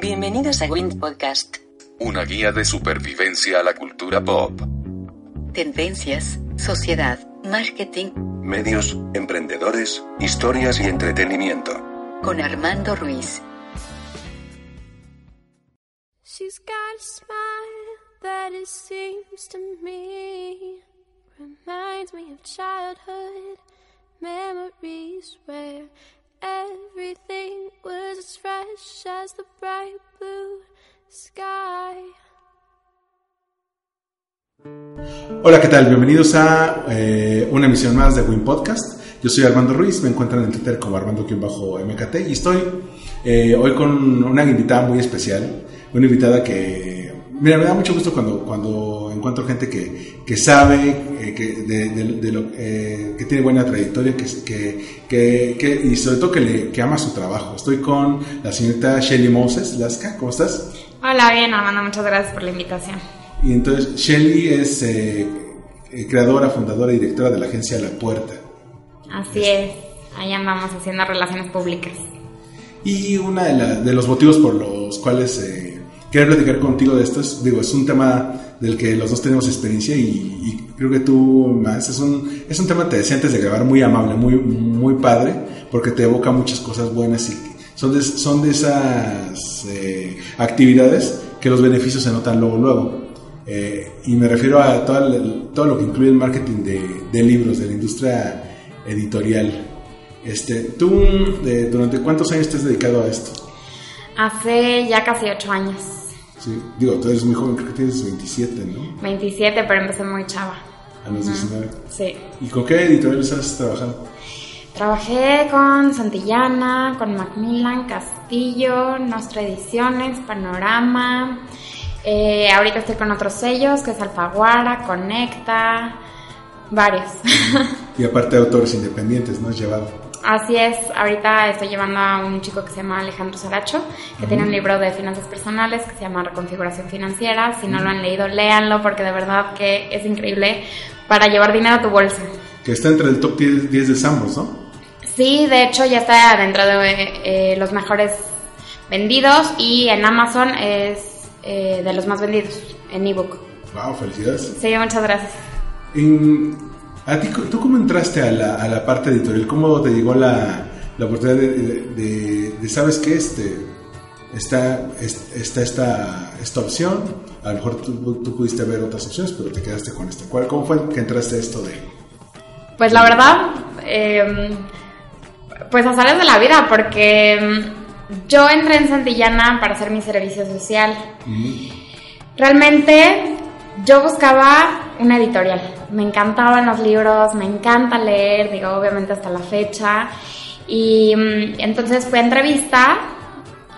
Bienvenidos a Wind Podcast. Una guía de supervivencia a la cultura pop. Tendencias, sociedad, marketing. Medios, emprendedores, historias y entretenimiento. Con Armando Ruiz. She's got a smile that it seems to me reminds me of childhood memories where everything was as fresh as the bright blue sky. Hola, ¿qué tal? Bienvenidos a eh, una emisión más de Win Podcast. Yo soy Armando Ruiz, me encuentran en Twitter como Armando-MKT y estoy eh, hoy con una invitada muy especial, una invitada que, mira, me da mucho gusto cuando, cuando encuentro gente que, que sabe, eh, que, de, de- de lo, eh, que tiene buena trayectoria que, que, y sobre todo que, le, que ama su trabajo. Estoy con la señorita Shelly Moses, Lasca, ¿cómo estás? Hola, bien, Armando, muchas gracias por la invitación. Y entonces Shelly es eh, creadora, fundadora y directora de la agencia La Puerta. Así es, ahí andamos haciendo relaciones públicas. Y uno de los motivos por los cuales quiero platicar contigo de esto es, digo, es un tema del que los dos tenemos experiencia y, creo que tú más. Es un, es un tema, te decía antes de grabar, muy amable, muy, muy padre, porque te evoca muchas cosas buenas y son de, son de esas eh, actividades que los beneficios se notan luego, luego. Eh, y me refiero a todo, todo lo que incluye el marketing de, de libros, de la industria editorial. Este, ¿Tú eh, durante cuántos años te has dedicado a esto? Hace ya casi ocho años, Sí, digo, tú eres muy joven, creo que tienes 27, ¿no? 27, pero empecé muy chava. A los 19. Sí. ¿Y con qué editoriales has trabajado? Trabajé con Santillana, con Macmillan, Castillo, Nostra Ediciones, Panorama. Eh, ahorita estoy con otros sellos, que es Alfaguara, Conecta, varios. Y aparte autores independientes, ¿no? Has llevado. Así es, ahorita estoy llevando a un chico que se llama Alejandro Saracho, que tiene un libro de finanzas personales que se llama Reconfiguración Financiera. Si no lo han leído, léanlo porque de verdad que es increíble para llevar dinero a tu bolsa. Que está entre el top 10, 10 de Sambos, ¿no? Sí, de hecho ya está dentro de eh, los mejores vendidos y en Amazon es eh, de los más vendidos en ebook. Wow, felicidades. Sí, muchas gracias. En- ¿A ti, tú cómo entraste a la, a la parte editorial? ¿Cómo te llegó la, la oportunidad de, de- de- de, sabes qué, este, está, es- está esta, esta opción? A lo mejor tú, tú pudiste ver otras opciones, pero te quedaste con esta. ¿Cuál, ¿Cómo fue que entraste a esto de...? Pues la verdad, eh, pues azares de la vida, porque mm, yo entré en Santillana para hacer mi servicio social. Realmente yo buscaba una editorial. Me encantaban los libros, me encanta leer, digo, obviamente hasta la fecha. Y mm, entonces fui a entrevista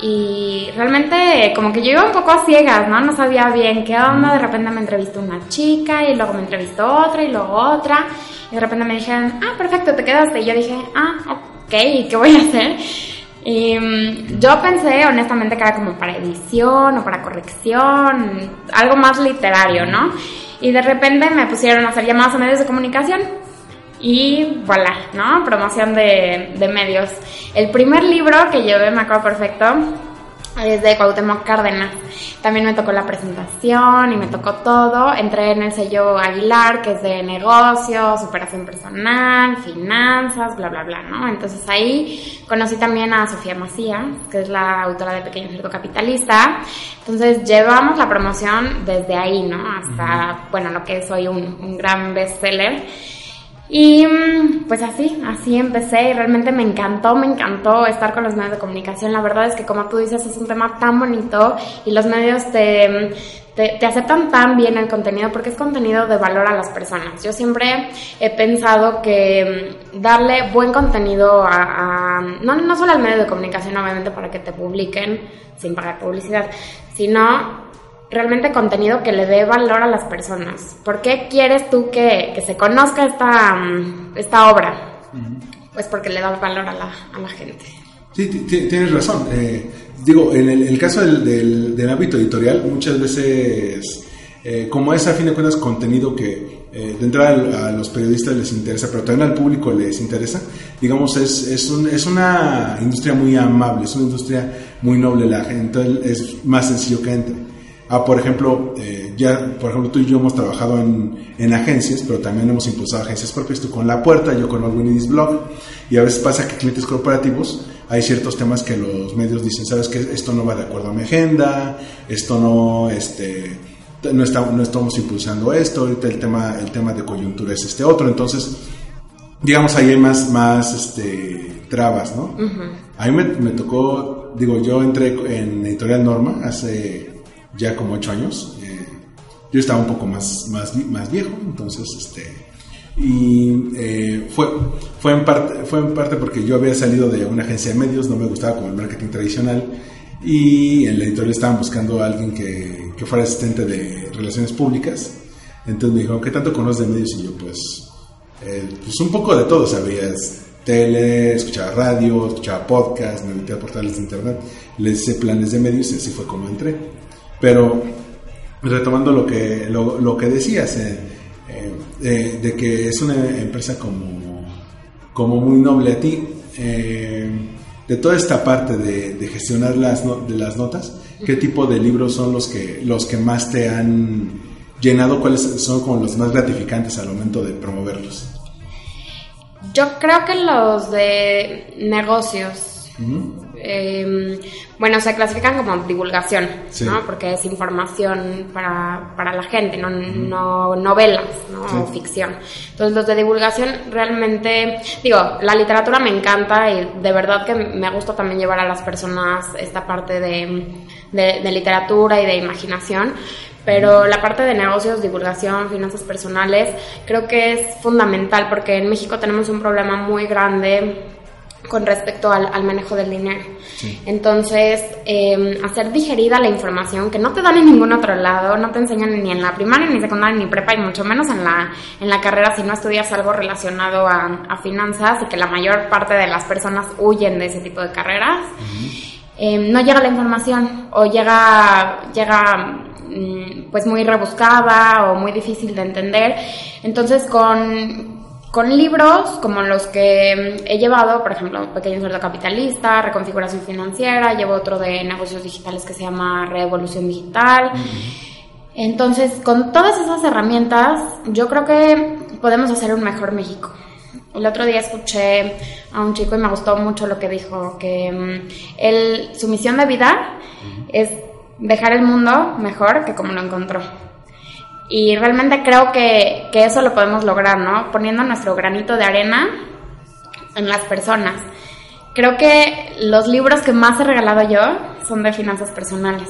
y realmente como que yo iba un poco a ciegas, ¿no? No sabía bien qué onda, de repente me entrevistó una chica y luego me entrevistó otra y luego otra y de repente me dijeron, ah, perfecto, te quedaste. Y yo dije, ah, ok, ¿y qué voy a hacer? Y mm, yo pensé honestamente que era como para edición o para corrección, algo más literario, ¿no? Y de repente me pusieron a hacer llamadas a medios de comunicación y voilà, ¿no? Promoción de, de medios. El primer libro que llevé, me acuerdo perfecto, de Cuauhtémoc Cárdenas. También me tocó la presentación y me tocó todo. Entré en el sello Aguilar, que es de negocios, superación personal, finanzas, bla, bla, bla, ¿no? Entonces ahí conocí también a Sofía Macías, que es la autora de Pequeño Cerdo Capitalista. Entonces llevamos la promoción desde ahí, ¿no? Hasta, bueno, lo que es hoy un, un gran bestseller. Y mm, pues así, así empecé y realmente me encantó, me encantó estar con los medios de comunicación. La verdad es que como tú dices es un tema tan bonito y los medios te, te, te aceptan tan bien el contenido porque es contenido de valor a las personas. Yo siempre he pensado que mm, darle buen contenido a, a- no, no solo al medio de comunicación obviamente para que te publiquen sin pagar publicidad, sino realmente contenido que le dé valor a las personas. ¿Por qué quieres tú que, que se conozca esta, mm, esta obra? Pues porque le da valor a la, a la gente. Sí, ti- ti- tienes razón. Eh, digo, en el, el caso del, del, del ámbito editorial, muchas veces, eh, como es a fin de cuentas contenido que eh, de entrada a los periodistas les interesa, pero también al público les interesa, digamos, es, es, un, es una industria muy amable, es una industria muy noble, la gente es más sencillo que entre. Ah, por ejemplo, eh, ya, por ejemplo, tú y yo hemos trabajado en, en, agencias, pero también hemos impulsado agencias propias, tú con La Puerta, yo con All Blog, y a veces pasa que clientes corporativos hay ciertos temas que los medios dicen, sabes que esto no va de acuerdo a mi agenda, esto no, este, no, está, no estamos impulsando esto, ahorita el tema, el tema de coyuntura es este otro, entonces, digamos, ahí hay más, más este, trabas, ¿no? A mí me, me, tocó, digo, yo entré en Editorial Norma hace ya como ocho años, eh, yo estaba un poco más, más, más viejo, entonces, este, y eh, fue, fue, en parte, fue en parte porque yo había salido de una agencia de medios, no me gustaba como el marketing tradicional y en la editorial estaban buscando a alguien que, que fuera asistente de relaciones públicas. Entonces me dijo, ¿qué tanto conoces de medios? Y yo, pues, eh, pues un poco de todo, sabías tele, escuchaba radio, escuchaba podcast, me metía a portales de internet, les hice planes de medios y así fue como entré. Pero retomando lo que, lo, lo que decías, eh, eh, de que es una empresa como, como muy noble a ti. Eh, de toda esta parte de, gestionar las, de las notas, ¿qué tipo de libros son los que, los que más te han llenado? ¿Cuáles son como los más gratificantes al momento de promoverlos? Yo creo que los de negocios. Em, bueno, se clasifican como divulgación, ¿no? Porque es información para, para la gente, no, no novelas, ¿no? O ficción. Entonces, los de divulgación realmente, digo, la literatura me encanta y de verdad que me gusta también llevar a las personas esta parte de, de, literatura y de imaginación, pero la parte de negocios, divulgación, finanzas personales, creo que es fundamental porque en México tenemos un problema muy grande con respecto al, manejo del dinero. Entonces, em, hacer digerida la información que no te dan en ningún otro lado, no te enseñan ni en la primaria, ni secundaria, ni prepa, y mucho menos en la, en la carrera si no estudias algo relacionado a, finanzas y que la mayor parte de las personas huyen de ese tipo de carreras. Em, no llega la información o llega, llega mm, pues muy rebuscada o muy difícil de entender. Entonces, con, con libros como los que he llevado, por ejemplo, Pequeño Sueldo Capitalista, Reconfiguración Financiera, llevo otro de negocios digitales que se llama Revolución Digital. Entonces, con todas esas herramientas, yo creo que podemos hacer un mejor México. El otro día escuché a un chico y me gustó mucho lo que dijo, que mm, su misión de vida es dejar el mundo mejor que como lo encontró. Y realmente creo que, que eso lo podemos lograr, ¿no? Poniendo nuestro granito de arena en las personas. Creo que los libros que más he regalado yo son de finanzas personales.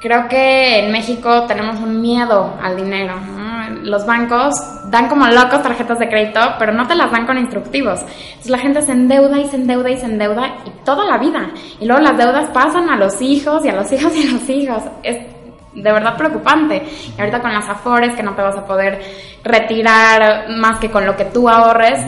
Creo que en México tenemos un miedo al dinero. Los bancos dan como locos tarjetas de crédito, pero no te las dan con instructivos. Entonces la gente se endeuda y se endeuda y se endeuda y toda la vida. Y luego las deudas pasan a los hijos y a los hijos y a los hijos. Es de verdad preocupante. Y ahorita con las afores, que no te vas a poder retirar más que con lo que tú ahorres,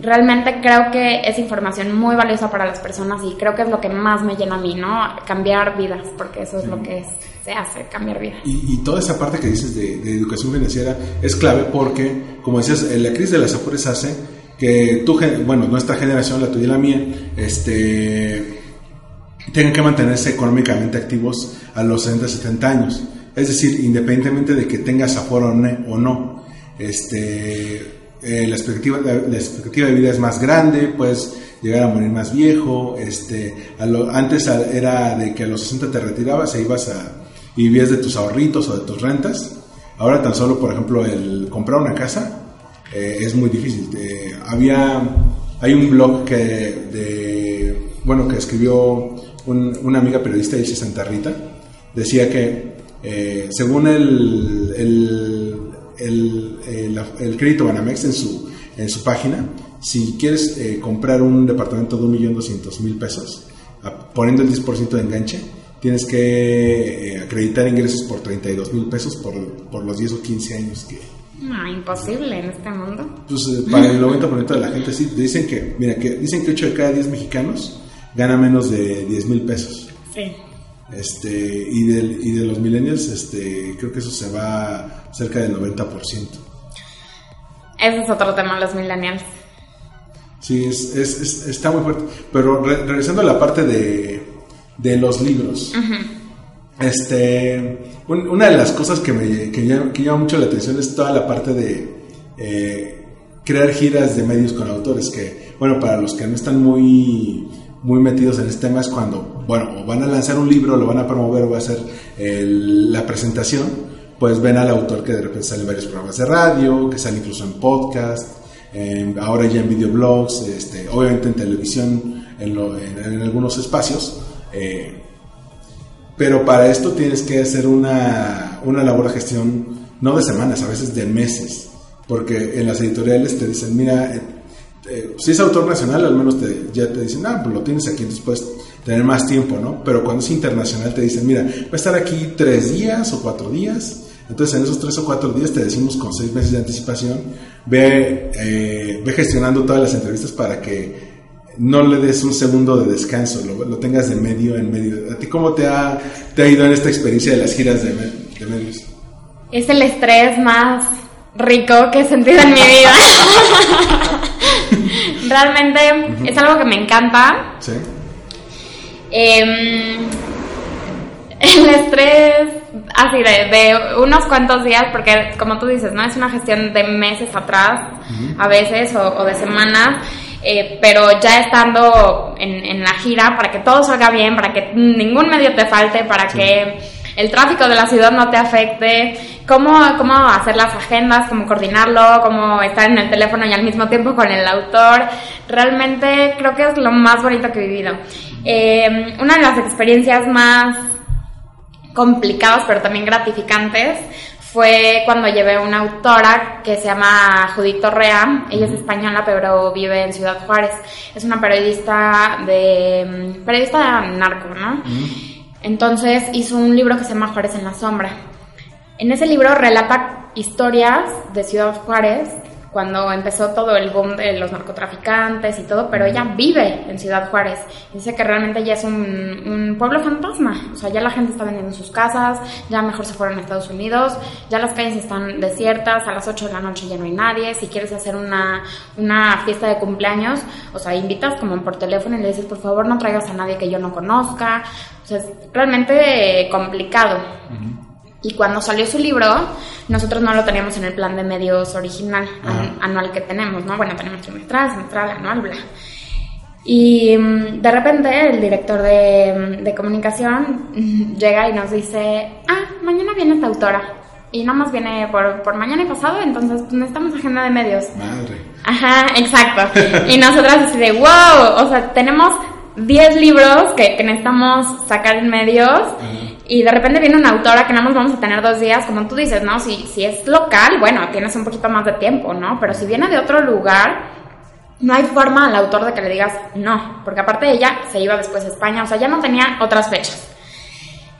realmente creo que es información muy valiosa para las personas y creo que es lo que más me llena a mí, ¿no? Cambiar vidas, porque eso es lo que se hace, cambiar vidas. Y, toda esa parte que dices de, educación financiera es clave porque, como decías, la crisis de las afores hace que tú, bueno, nuestra generación, la tuya y la mía, este tengan que mantenerse económicamente activos a los 60, 70 años. Es decir, independientemente de que tengas aforo o no, este, eh, la, expectativa, la, expectativa de vida es más grande, puedes llegar a morir más viejo. Este, antes era de que a los 60 te retirabas e ibas a y vivías de tus ahorritos o de tus rentas. Ahora tan solo, por ejemplo, el comprar una casa eh, es muy difícil. había, hay un blog que de, bueno, que escribió una amiga periodista, Ilse Santa Rita, decía que eh, según el, el, el, crédito Banamex en su, en su página, si quieres eh, comprar un departamento de 1.200.000 pesos, poniendo el 10% de enganche, tienes que eh, acreditar ingresos por 32 mil pesos por, por, los 10 o 15 años que... No, imposible en este mundo. Pues para el 90% de la gente sí, dicen que, mira, que dicen que 8 de cada 10 mexicanos gana menos de 10 mil pesos. Sí. Este, y, del, y de los millennials, este, creo que eso se va cerca del 90%. ese es otro tema, los millennials. Sí, es, es- es- está muy fuerte. Pero re- regresando a la parte de, de los libros. Este, un- una de las cosas que me que llama, que llama mucho la atención es toda la parte de eh, crear giras de medios con autores. Que, bueno, para los que no están muy, muy metidos en este tema, es cuando, bueno, van a lanzar un libro, lo van a promover o va a hacer la presentación, pues ven al autor que de repente sale varios programas de radio, que sale incluso en podcast, ahora ya en videoblogs, este, obviamente en televisión, en, algunos espacios. eh, pero para esto tienes que hacer una, una labor de gestión, no de semanas, a veces de meses. Porque en las editoriales te dicen, mira, eh, si es autor nacional, al menos te- ya te dicen, ah, pues lo tienes aquí, entonces puedes tener más tiempo, ¿no? Pero cuando es internacional te dicen, mira, va a estar aquí tres días o cuatro días. Entonces en esos tres o cuatro días te decimos con seis meses de anticipación, ve, eh, ve gestionando todas las entrevistas para que no le des un segundo de descanso, lo, lo tengas de medio en medio. ¿A ti cómo te ha, te ha ido en esta experiencia de las giras de, de medios? Es el estrés más rico que he sentido en mi vida. Realmente es algo que me encanta. ¿Sí? Em, el estrés así de, de unos cuantos días, porque como tú dices, ¿no? Es una gestión de meses atrás, a veces, o, o de semanas, eh, pero ya estando en, en la gira, para que todo salga bien, para que ningún medio te falte, para que el tráfico de la ciudad no te afecte, cómo, cómo hacer las agendas, cómo coordinarlo, cómo estar en el teléfono y al mismo tiempo con el autor. Realmente creo que es lo más bonito que he vivido. Eh, una de las experiencias más complicadas pero también gratificantes fue cuando llevé una autora que se llama Judith Torrea, ella es española pero vive en Ciudad Juárez, es una periodista de periodista narco, ¿no? Entonces hizo un libro que se llama Juárez en la sombra. En ese libro relata historias de Ciudad Juárez cuando empezó todo el boom de los narcotraficantes y todo, pero ella vive en Ciudad Juárez. Dice que realmente ya es un, pueblo fantasma. O sea, ya la gente está vendiendo sus casas, ya mejor se fueron a Estados Unidos, ya las calles están desiertas, a las 8 de la noche ya no hay nadie. Si quieres hacer una, una fiesta de cumpleaños, o sea, invitas como por teléfono y le dices, por favor, no traigas a nadie que yo no conozca. Sea, es realmente complicado. Y cuando salió su libro, nosotros no lo teníamos en el plan de medios original, an- anual que tenemos, ¿no? Bueno, tenemos trimestral, semestral, anual, bla. Y mm, de repente el director de, de comunicación mm, llega y nos dice, ah, mañana viene esta autora. Y nada más viene por, por mañana y pasado, entonces pues, necesitamos agenda de medios. Madre. Ajá, exacto. Y nosotras así de, wow, o sea, tenemos 10 libros que, que necesitamos sacar en medios y de repente viene una autora que nada más vamos a tener dos días, como tú dices, ¿no? Si, si es local, bueno, tienes un poquito más de tiempo, ¿no? Pero si viene de otro lugar, no hay forma al autor de que le digas no, porque aparte ella se iba después a España, o sea, ya no tenía otras fechas.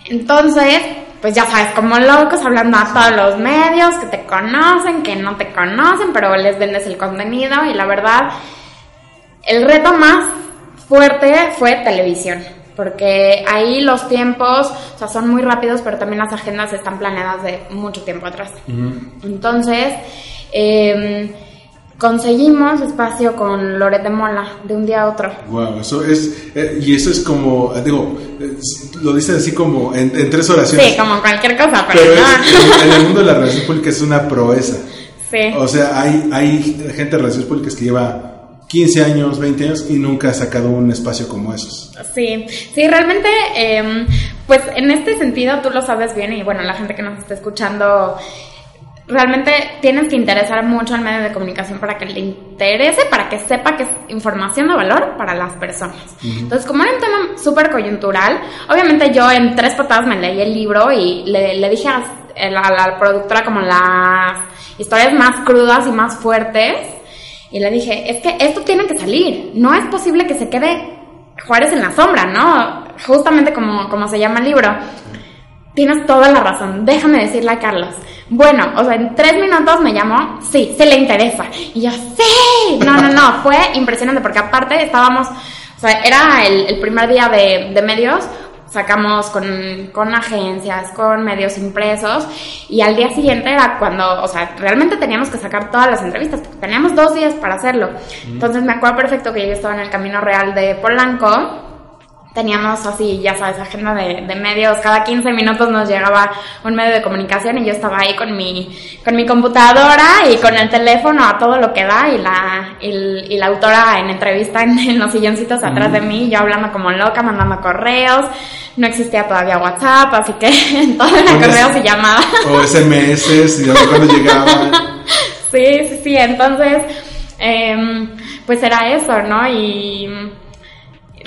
Entonces, pues ya sabes, como locos hablando a todos los medios que te conocen, que no te conocen, pero les vendes el contenido y la verdad, el reto más fuerte fue televisión, porque ahí los tiempos, o sea, son muy rápidos, pero también las agendas están planeadas de mucho tiempo atrás. Entonces, eh, conseguimos espacio con Loret de Mola de un día a otro. Wow, eso es, eh, y eso es como, eh, digo, lo dices así como en, en tres oraciones. Sí, como cualquier cosa, pero, Pero no. es, en el mundo de la relación pública es una proeza. Sí. O sea, hay, hay gente de relaciones públicas que lleva 15 años, 20 años y nunca ha sacado un espacio como esos. Sí, sí, realmente, eh, pues en este sentido tú lo sabes bien y bueno, la gente que nos está escuchando, realmente tienes que interesar mucho al medio de comunicación para que le interese, para que sepa que es información de valor para las personas. Entonces, como era un tema súper coyuntural, obviamente yo en tres patadas me leí el libro y le, le dije a la, a la productora como las historias más crudas y más fuertes. Y le dije, es que esto tiene que salir. No es posible que se quede Juárez en la sombra, ¿no? Justamente como, como se llama el libro. Tienes toda la razón. Déjame decirle a Carlos. Bueno, o sea, en tres minutos me llamó. Sí, se le interesa. Y yo, sí. No, no, no. Fue impresionante porque aparte estábamos, o sea, era el, primer día de, de medios. Sacamos con, con agencias, con medios impresos y al día siguiente era cuando, o sea, realmente teníamos que sacar todas las entrevistas, porque teníamos dos días para hacerlo. Entonces me acuerdo perfecto que yo estaba en el Camino Real de Polanco teníamos así, ya sabes, agenda de, de, medios, cada 15 minutos nos llegaba un medio de comunicación y yo estaba ahí con mi, con mi computadora y con el teléfono a todo lo que da y la, y, y la autora en entrevista en, en los silloncitos atrás de mí, yo hablando como loca, mandando correos, no existía todavía WhatsApp, así que todo era correos y llamadas. O SMS, y cuando llegaban. sí, sí, sí, entonces, eh, pues era eso, ¿no? Y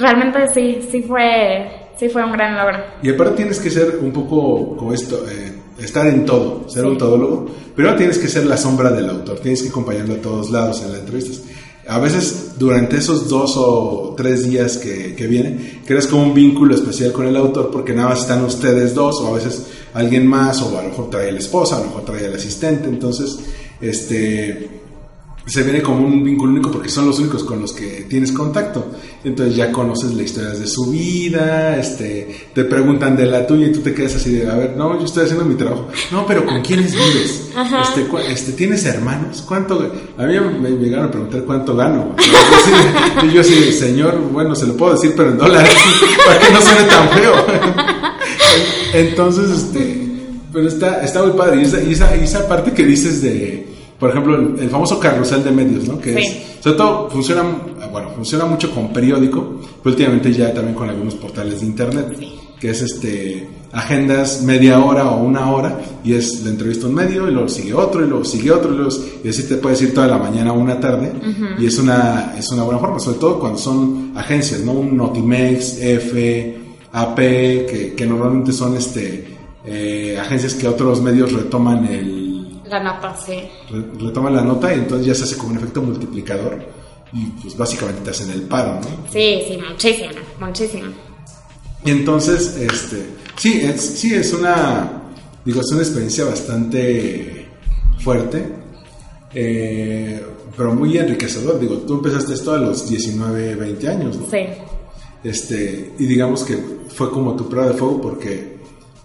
realmente sí, sí fue, sí fue un gran logro. Y aparte tienes que ser un poco como esto, eh, estar en todo, ser un todólogo, pero tienes que ser la sombra del autor, tienes que acompañarlo a todos lados en las entrevistas. A veces durante esos dos o tres días que, que viene, creas como un vínculo especial con el autor porque nada más están ustedes dos o a veces alguien más o a lo mejor trae la esposa, a lo mejor trae el asistente, entonces este se viene como un vínculo único porque son los únicos con los que tienes contacto. Entonces ya conoces la historia de su vida, este, te preguntan de la tuya y tú te quedas así de, a ver, no, yo estoy haciendo mi trabajo. No, pero ¿con quiénes vives? Este, este, ¿Tienes hermanos? ¿Cuánto? A mí me llegaron a preguntar cuánto gano. Y yo así, señor, bueno, se lo puedo decir, pero en dólares, para que no suene tan feo. Entonces, este, pero está, está muy padre. Y esa, y esa, y esa parte que dices de por ejemplo, el, el, famoso carrusel de medios, ¿no? Que Sí. es, sobre todo funciona, bueno, funciona mucho con periódico, pero últimamente ya también con algunos portales de internet, que es este agendas media hora o una hora y es la entrevista un medio y luego sigue otro y luego sigue otro y, luego, y así te puedes ir toda la mañana o una tarde y es una es una buena forma, sobre todo cuando son agencias, ¿no? Un Notimex, F, AP, que, que normalmente son este eh, agencias que otros medios retoman el La nota, sí. re- retoman la nota y entonces ya se hace como un efecto multiplicador y pues básicamente te hacen el paro, ¿no? Sí, sí, muchísimo, muchísimo. Y entonces, este, sí, es, sí, es una, digo, es una experiencia bastante fuerte, eh, pero muy enriquecedor. Digo, tú empezaste esto a los 19, 20 años, ¿no? Sí. Este, y digamos que fue como tu prueba de fuego porque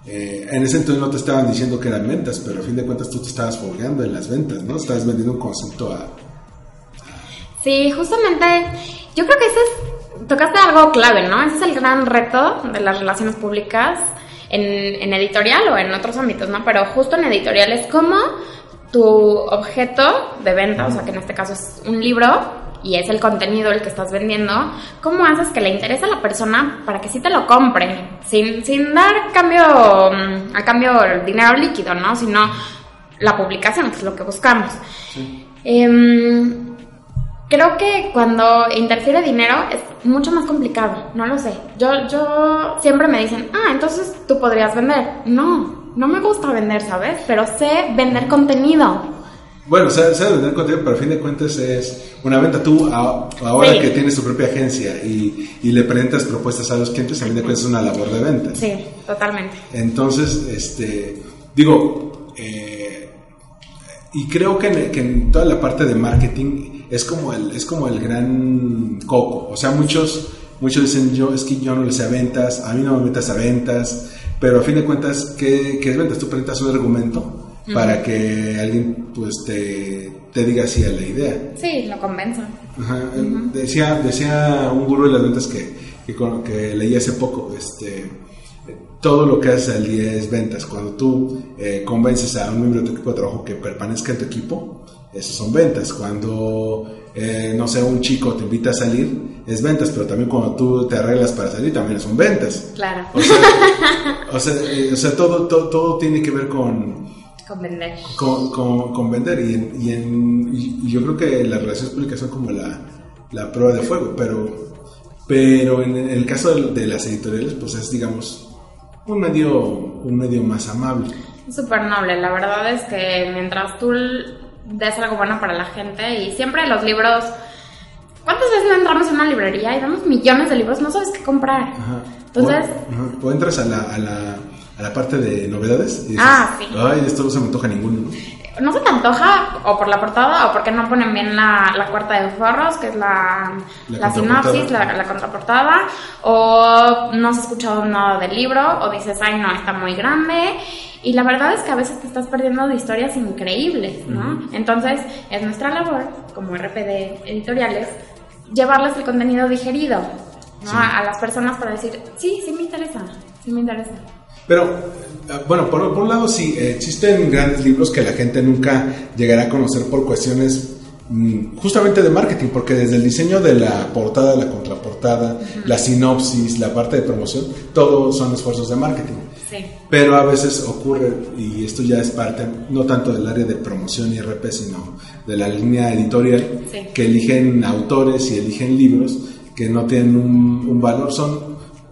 eh, en ese entonces no te estaban diciendo que eran ventas, pero a fin de cuentas tú te estabas fogueando en las ventas, ¿no? Estabas vendiendo un concepto a... Sí, justamente, yo creo que ese es, tocaste algo clave, ¿no? Ese es el gran reto de las relaciones públicas en, en editorial o en otros ámbitos, ¿no? Pero justo en editorial es como tu objeto de venta, o sea, que en este caso es un libro y es el contenido el que estás vendiendo, ¿cómo haces que le interese a la persona para que sí te lo compre? Sin, sin dar cambio, mm, a cambio dinero líquido, ¿no? Sino la publicación, que es lo que buscamos. Em, creo que cuando interfiere dinero es mucho más complicado, no lo sé. Yo, yo siempre me dicen, ah, entonces tú podrías vender. No, no me gusta vender, ¿sabes? Pero sé vender contenido. Bueno, sabes sabe vender contenido, pero a fin de cuentas es una venta. Tú, a- ahora Sí. que tienes tu propia agencia y, y le presentas propuestas a los clientes, a fin de cuentas es una labor de venta. Sí, totalmente. Entonces, este, digo, eh, y creo que en, que en toda la parte de marketing es como el, es como el gran coco. O sea, muchos, muchos dicen, yo, es que yo no le sé a ventas, a mí no me metas a ventas, pero a fin de cuentas, ¿qué, qué es ventas? Tú presentas un argumento para que alguien, pues, te, te diga sí a la idea. Sí, lo convenzo. Ajá, decía, decía un gurú de las ventas que, que, que leí hace poco, este, todo lo que haces al día es ventas. Cuando tú eh, convences a un miembro de tu equipo de trabajo que permanezca en tu equipo, eso son ventas. Cuando, eh, no sé, un chico te invita a salir, es ventas, pero también cuando tú te arreglas para salir, también son ventas. Claro, O sea, o sea, eh, o sea, todo, todo, todo tiene que ver con, con vender. con, con- con vender y, en- y, en- y- yo creo que las relaciones públicas son como la, la prueba de fuego, pero, pero en el caso de, las editoriales pues es digamos un medio, un medio más amable. Súper noble, la verdad es que mientras tú des algo bueno para la gente y siempre los libros... ¿Cuántas veces no entramos en una librería y vemos millones de libros? No sabes qué comprar. Ajá. Entonces, o, ajá, o entras a la, a, la, a la parte de novedades y dices, Ah, sí. ay, esto no se me antoja ninguno. ¿No?". se te antoja o por la portada o porque no ponen bien la, la cuarta de forros, que es la, La la, sinopsis, la, la contraportada, o no has escuchado nada del libro, o dices, ay no, está muy grande. Y la verdad es que a veces te estás perdiendo de historias increíbles, ¿no? Entonces, es nuestra labor, como RPD editoriales, llevarles el contenido digerido, ¿no? A, a las personas para decir, sí, sí me interesa, sí me interesa. Pero, eh, bueno, por, por un lado sí, eh, existen grandes libros que la gente nunca llegará a conocer por cuestiones mm, justamente de marketing, porque desde el diseño de la portada, la contraportada, la sinopsis, la parte de promoción, todo son esfuerzos de marketing. Sí. Pero a veces ocurre, y esto ya es parte, no tanto del área de promoción y RP, sino de la línea editorial, Sí. que eligen autores y eligen libros que no tienen un, un valor, son,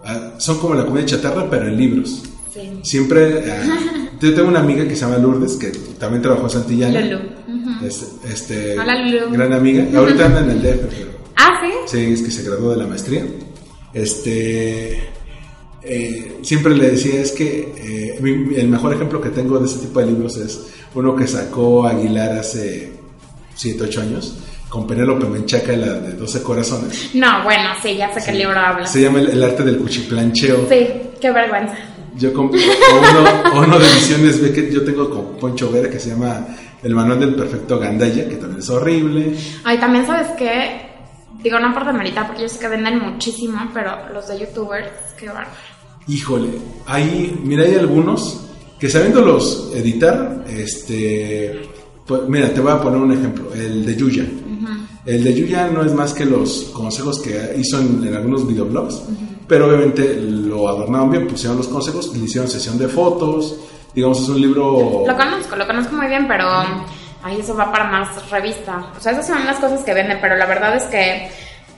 ah, son como la comida chatarra, pero en libros. Sí. Siempre, ah, yo tengo una amiga que se llama Lourdes, que también trabajó en Santillana. Lulu. Es- este, Hola, Lulu. Gran amiga. Ahorita anda en el DF, pero Ah, sí. sí, es que se graduó de la maestría. Este, eh, siempre le decía, es que eh, mi- el mejor ejemplo que tengo de este tipo de libros es uno que sacó Aguilar hace 7, 8 años, con Penélope Menchaca, la de 12 corazones. No, bueno, sí, ya sé qué libro habla. Se llama El, el arte del cuchiplancheo. Sí, qué vergüenza. Yo compré uno, uno de ediciones Beckett, yo tengo con Poncho Vera que se llama El manual del perfecto Gandaya, que también es horrible. Ay, también sabes qué, digo, no por demeritar, porque yo sé que venden muchísimo, pero los de youtubers, qué bárbaro. Híjole, hay, mira, hay algunos que sabiéndolos editar, este, pues, mira, te voy a poner un ejemplo, el de Yuya. El de Yuya no es más que los consejos que hizo en, en algunos videoblogs, pero obviamente lo adornaron bien, pusieron los consejos, le hicieron sesión de fotos, digamos, es un libro... Lo conozco, lo conozco muy bien, pero ahí eso va para más revista. O sea, esas son las cosas que venden, pero la verdad es que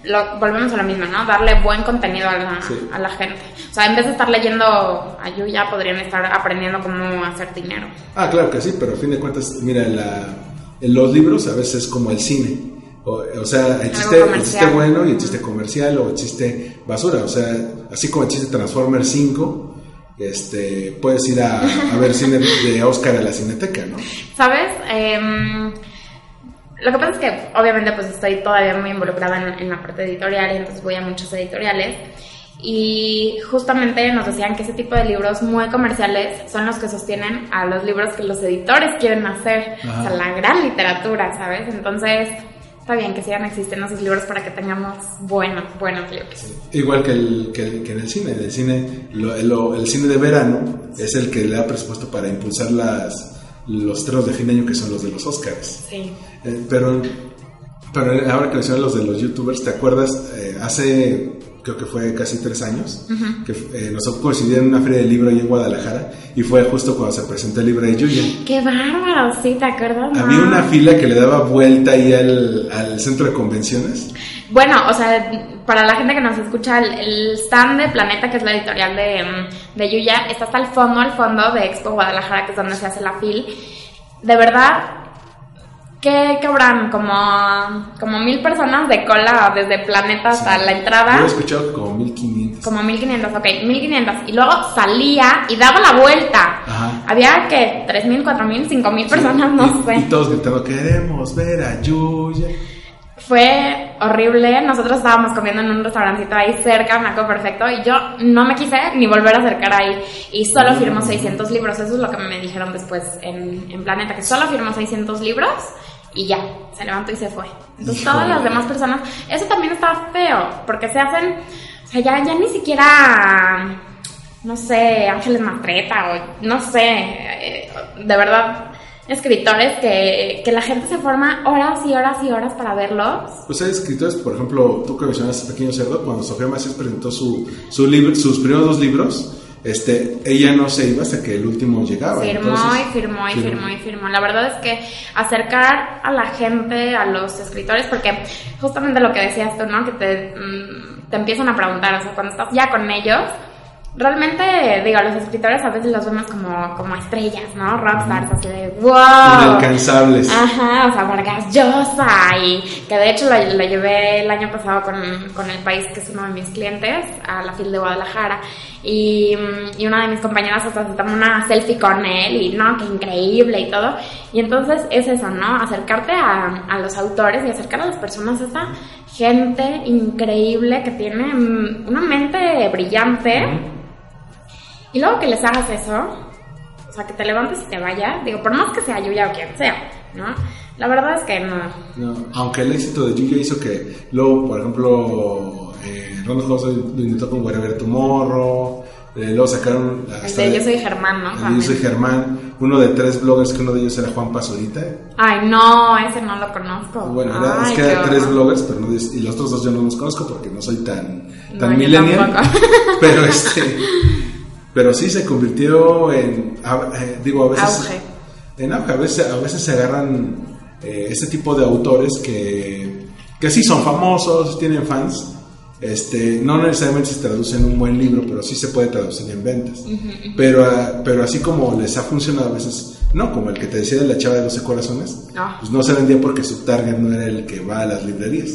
lo, volvemos a lo mismo, ¿no? Darle buen contenido a la, Sí. a la gente. O sea, en vez de estar leyendo a Yuya, podrían estar aprendiendo cómo hacer dinero. Ah, claro que sí, pero a fin de cuentas, mira, la, en los libros a veces es como el cine. O, o sea, el chiste, el comercial. chiste bueno y el chiste comercial o el chiste basura. O sea, así como el chiste Transformers 5, este, puedes ir a, a ver cine de Oscar a la cineteca, ¿no? ¿Sabes? Em, lo que pasa es que obviamente pues estoy todavía muy involucrada en, en la parte editorial y entonces voy a muchos editoriales y justamente nos decían que ese tipo de libros muy comerciales son los que sostienen a los libros que los editores quieren hacer, Ajá. o sea, la gran literatura, ¿sabes? Entonces está bien que sigan existiendo esos libros para que tengamos buenos, buenos libros. Igual que, el, que, el- que en el cine. En el cine, lo- lo- el cine de verano es el que le da presupuesto para impulsar las, los estrenos de fin de año que son los de los Oscars. Sí. Eh, pero, pero ahora que mencionas los de los youtubers, ¿te acuerdas? Eh, hace, creo que fue casi tres años, que eh, nos coincidir en una feria del libro ahí en Guadalajara y fue justo cuando se presentó el libro de Yuya. ¡Qué bárbaro! Sí, ¿te acuerdas? Había una fila que le daba vuelta ahí al, al centro de convenciones. Bueno, o sea, para la gente que nos escucha, el, el stand de Planeta, que es la editorial de, mm, de Yuya, está hasta el fondo, al fondo de Expo Guadalajara, que es donde se hace la FIL. De verdad, ¿qué habrán? Como, como mil personas de cola desde Planeta hasta la Yo entrada. he escuchado como 1500. Como 1500, ok, 1500. Y luego salía y daba la vuelta. Ajá. Había que 3000, 4000, 5000 personas, no y, sé. y todos gritando, queremos ver a Yuya. Fue horrible. Nosotros estábamos comiendo en un restaurancito ahí cerca, me acuerdo perfecto, y yo no me quise ni volver a acercar ahí. Y solo firmó 600 libros. Eso es lo que me dijeron después en, en Planeta, que solo firmó 600 libros y ya, se levantó y se fue. Entonces Híjole. todas las demás personas, eso también está feo, porque se hacen, o sea, ya, ya ni siquiera, no sé, Ángeles Mastreta o no sé, eh, de verdad, escritores que, que la gente se forma horas y horas y horas para verlos. Pues hay escritores, por ejemplo, tú que mencionaste Pequeño Cerdo, cuando Sofía Macías presentó su, su libro, sus primeros dos libros, este, ella no se iba hasta que el último llegaba. Firmó entonces, y firmó y firmó y firmó. La verdad es que acercar a la gente, a los escritores, porque justamente lo que decías tú, ¿no? Que te, mm, te empiezan a preguntar, o sea, cuando estás ya con ellos, realmente, digo, los escritores a veces los vemos como, como estrellas, ¿no? Rockstars, así de wow. Inalcanzables. Ajá, o sea, Vargas Llosa. Y que de hecho lo, lo llevé el año pasado con, con El País, que es uno de mis clientes, a la FIL de Guadalajara. Y, y una de mis compañeras hasta se tomó una selfie con él y no, qué increíble y todo. Y entonces es eso, ¿no? Acercarte a, a los autores y acercar a las personas a esta gente increíble que tiene mm, una mente brillante. Y luego que les hagas eso, o sea, que te levantes y te vayas, digo, por más que sea Yuya o quien sea, ¿no? La verdad es que no. No, aunque el éxito de Yuya hizo que luego, por ejemplo, eh, Ronald House lo intentó con Wherever Tomorrow, eh, luego sacaron... El hasta de Yo soy Germán, ¿no? el de Yo soy Germán, uno de tres bloggers que uno de ellos era Juan Pazurita. Ay, no, ese no lo conozco. Bueno, era- es que qué eran tres bloggers, pero no, y los otros dos yo no los conozco porque no soy tan, tan No, yo millennial. Pero este, pero sí se convirtió en, a- eh, digo, a veces, Auge. en auge, a veces, a veces se agarran eh, este tipo de autores que, que sí son famosos, tienen fans, este, no necesariamente se traduce en un buen libro, pero sí se puede traducir en ventas. Pero, ah, pero así como les ha funcionado a veces, no, como el que te decía de la chava de 12 corazones, Ah. pues no se vendía porque su target no era el que va a las librerías.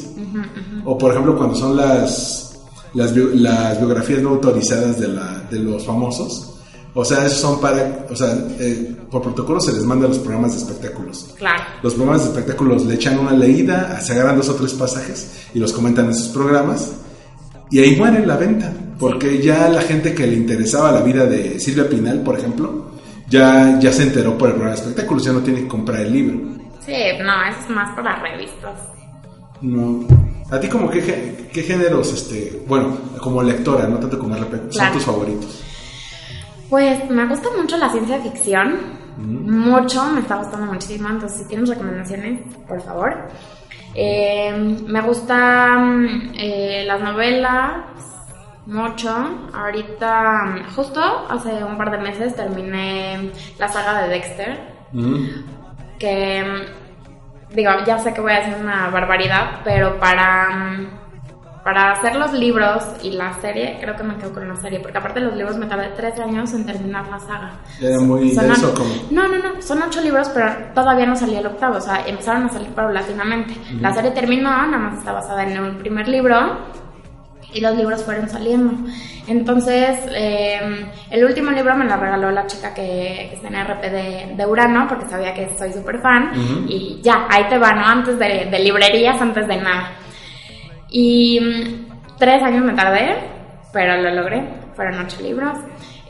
O por ejemplo cuando son las, las, las biografías no autorizadas de, la, de los famosos, o sea, esos son para, o sea, eh, por protocolo se les manda a los programas de espectáculos. Claro. Los programas de espectáculos le echan una leída, se agarran dos o tres pasajes y los comentan en sus programas. Y ahí muere la venta, porque ya la gente que le interesaba la vida de Silvia Pinal, por ejemplo, ya, ya se enteró por el programa de espectáculos, ya no tiene que comprar el libro. Sí, no, eso es más para revistas. No. ¿A ti como qué, qué géneros, este, bueno, como lectora, no tanto como RP, son tus favoritos? Pues me gusta mucho la ciencia ficción. Mucho, me está gustando muchísimo. Entonces, si tienes recomendaciones, por favor. Eh, me gustan eh, las novelas. Mucho. Ahorita, mm, justo hace un par de meses terminé la saga de Dexter. Mm. que mm, digo, ya sé que voy a decir una barbaridad, pero para para hacer los libros y la serie, creo que me quedo con la serie, porque aparte los libros me tardé tres años en terminar la saga. Era muy Son denso como... No, no, no, son ocho libros, pero todavía no salía el octavo, o sea, empezaron a salir paulatinamente. La serie terminó, nada más está basada en el primer libro y los libros fueron saliendo. Entonces, eh, el último libro me lo regaló la chica que, que está en RP de, de Urano, porque sabía que soy súper fan, Ujú. y ya, ahí te va, ¿no? Antes de, de librerías, antes de nada. Y mm, tres años me tardé, pero lo logré. Fueron ocho libros.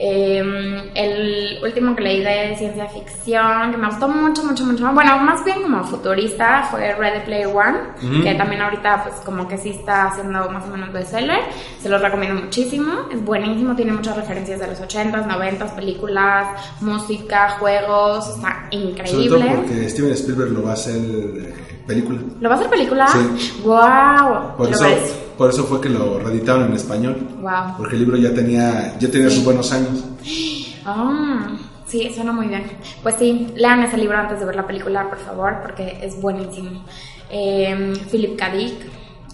Eh, el último que leí de ciencia ficción, que me gustó mucho, mucho, mucho. Bueno, más bien como futurista, fue Ready Player One, que también ahorita pues como que sí está haciendo más o menos bestseller. Se los recomiendo muchísimo. Es buenísimo, tiene muchas referencias de los 80s, 90s, películas, música, juegos. Está Sobre increíble. todo porque Steven Spielberg lo va a hacer eh, película. ¿Lo va a hacer película? Sí. ¡Wow! Por eso, por eso fue que lo reeditaron en español. Wow. Porque el libro ya tenía, ya tenía Sí. sus buenos años. Ah, sí, suena muy bien. Pues sí, lean ese libro antes de ver la película, por favor, porque es buenísimo. Eh, Philip K. Dick,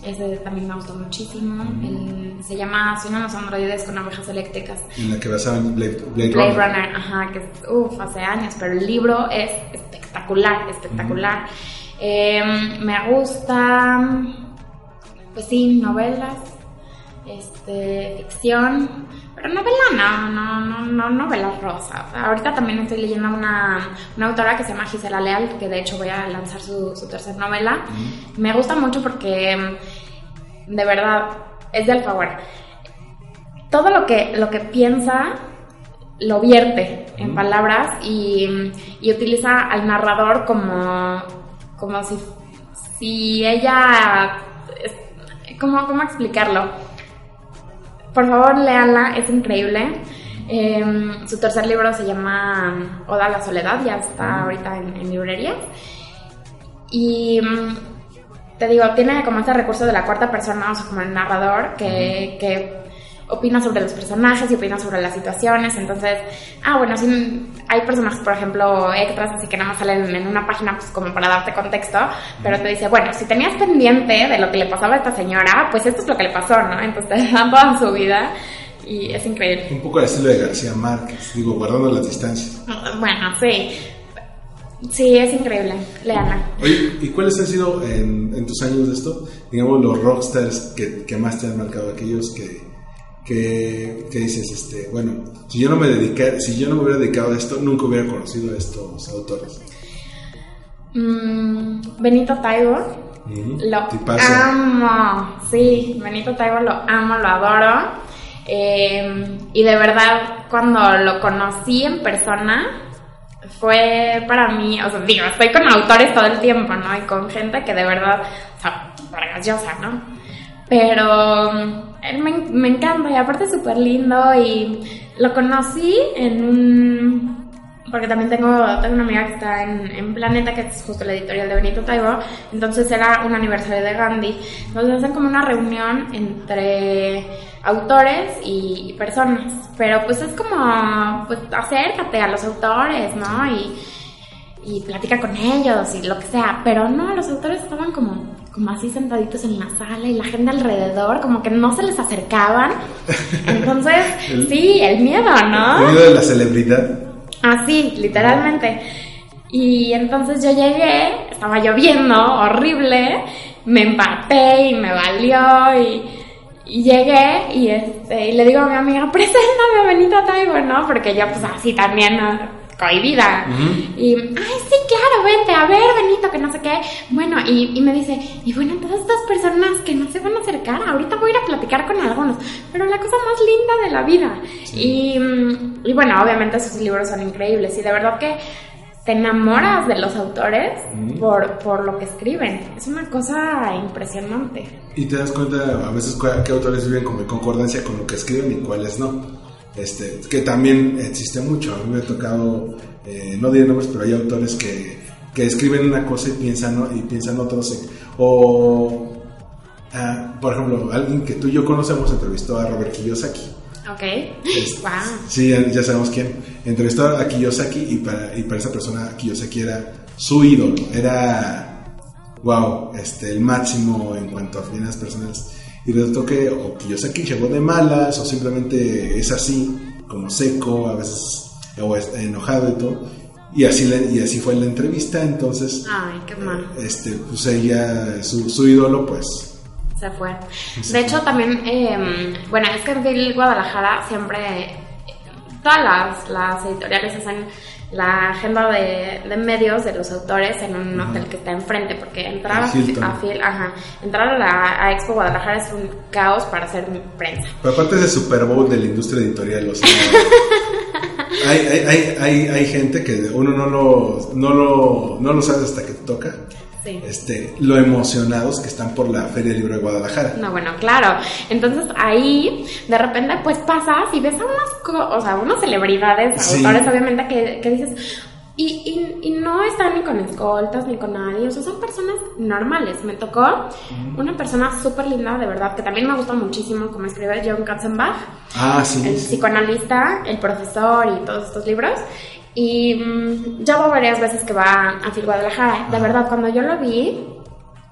ese también me gustó muchísimo. El- se llama Sueñan los androides con abejas eléctricas. En la que basaban Blade, Blade Blade Runner. Runner, ajá, que uff, hace años, pero el libro es espectacular, espectacular. Eh, me gusta, pues sí, novelas, este, ficción, pero novela no, no, no, no novelas rosas. Ahorita también estoy leyendo una, una autora que se llama Gisela Leal, que de hecho voy a lanzar su, su tercera novela. Me gusta mucho porque, de verdad, es de Alfaguara todo lo que, lo que piensa lo vierte en palabras y, y utiliza al narrador como, como si, si ella... ¿cómo, ¿Cómo explicarlo? Por favor, léanla, es increíble. Eh, su tercer libro se llama Oda a la Soledad, ya está ahorita en, en librerías. Y mm, te digo, tiene como este recurso de la cuarta persona, o sea, como el narrador, que, que opina sobre los personajes y opina sobre las situaciones. Entonces, ah, bueno, sí, hay personajes, por ejemplo, extras, así que nada más salen en una página, pues como para darte contexto, pero te dice, bueno, si tenías pendiente de lo que le pasaba a esta señora, pues esto es lo que le pasó, ¿no? Entonces dan toda su vida. y es increíble. Un poco al estilo de García Márquez, digo, guardando las distancias. Bueno, sí. Sí, es increíble. Leanla. Oye, ¿y cuáles han sido en, en tus años de esto, digamos, los rockstars que, que más te han marcado? Aquellos que, que, que dices, este, bueno, si yo no me dediqué, si yo no me hubiera dedicado a esto, nunca hubiera conocido a estos autores. Mm, Benito Taibo. Lo tipazo. amo. Sí, Benito Taibo lo amo, lo adoro. Eh, y de verdad, cuando lo conocí en persona, fue para mí, o sea, digo, estoy con autores todo el tiempo, ¿no? Y con gente que de verdad, o sea, graciosa, ¿no? Pero él me, me encanta y aparte es súper lindo y lo conocí en un... Porque también tengo, tengo una amiga que está en, en Planeta, que es justo la editorial de Benito Taibo, entonces era un aniversario de Gandhi. Entonces hacen como una reunión entre autores y personas. Pero pues es como, pues acércate a los autores, ¿no? Y, y platica con ellos y lo que sea. Pero no, los autores estaban como, como así sentaditos en la sala y la gente alrededor, como que no se les acercaban. Entonces, El- sí, el miedo, ¿no? El miedo de la celebridad. Así, literalmente. Y entonces yo llegué, estaba lloviendo, horrible, me empapé y me valió y, y llegué y, este, y le digo a mi amiga, preséntame a Benito Taibo, ¿no? Porque yo pues así también cohibida. Y, ay, sí, claro, vente, a ver, Benito, que no sé qué. Bueno, y, y me dice, y bueno, todas estas personas que no se van a acercar, ahorita voy a ir a platicar con algunos, pero la cosa más linda de la vida. Y, y bueno, obviamente sus libros son increíbles y de verdad que te enamoras de los autores por, por lo que escriben. Es una cosa impresionante. Y te das cuenta a veces qué autores viven como en concordancia con lo que escriben y cuáles no. Este, que también existe mucho. A mí me ha tocado, eh, no diré nombres, pero hay autores que, que escriben una cosa y piensan, ¿no? y piensan otros. o, ah, por ejemplo, alguien que tú y yo conocemos entrevistó a Robert Kiyosaki. Ok. Wow. Sí, ya, ya sabemos quién. Entrevistó a Kiyosaki y para, y para esa persona Kiyosaki era su ídolo. Era, wow, este, el máximo en cuanto a finanzas personales. Y resultó que o Kiyosaki llegó de malas o simplemente es así, como seco, a veces o enojado y todo. Y así, le- y así fue la entrevista. Entonces, Ay, qué mal. este, pues ella, su, su ídolo, pues Se fue. De hecho, también, eh, bueno, es que en Guadalajara siempre, todas las, las editoriales hacen la agenda de, de medios de los autores en un hotel que está enfrente, porque entrar a, Phil, ajá, entrar a la a Expo Guadalajara es un caos para hacer prensa. Pero aparte es el Super Bowl de la industria editorial, o sea, hay, hay, hay, hay, hay gente que uno no lo, no lo, no lo sabe hasta que te toca, Sí. este, lo emocionados que están por la Feria del Libro de Guadalajara. No, bueno, claro. Entonces ahí, de repente, pues pasas y ves a unas, o sea, unas celebridades, Sí. autores, obviamente, que, que dices. Y, y, y no están ni con escoltas ni con nadie, o sea, son personas normales. Me tocó una persona súper linda, de verdad, que también me gusta muchísimo, como escribe John Katzenbach, Ah, sí. el sí. psicoanalista, el profesor y todos estos libros. Y mm, ya va varias veces que va a Phil Guadalajara. De verdad, cuando yo lo vi,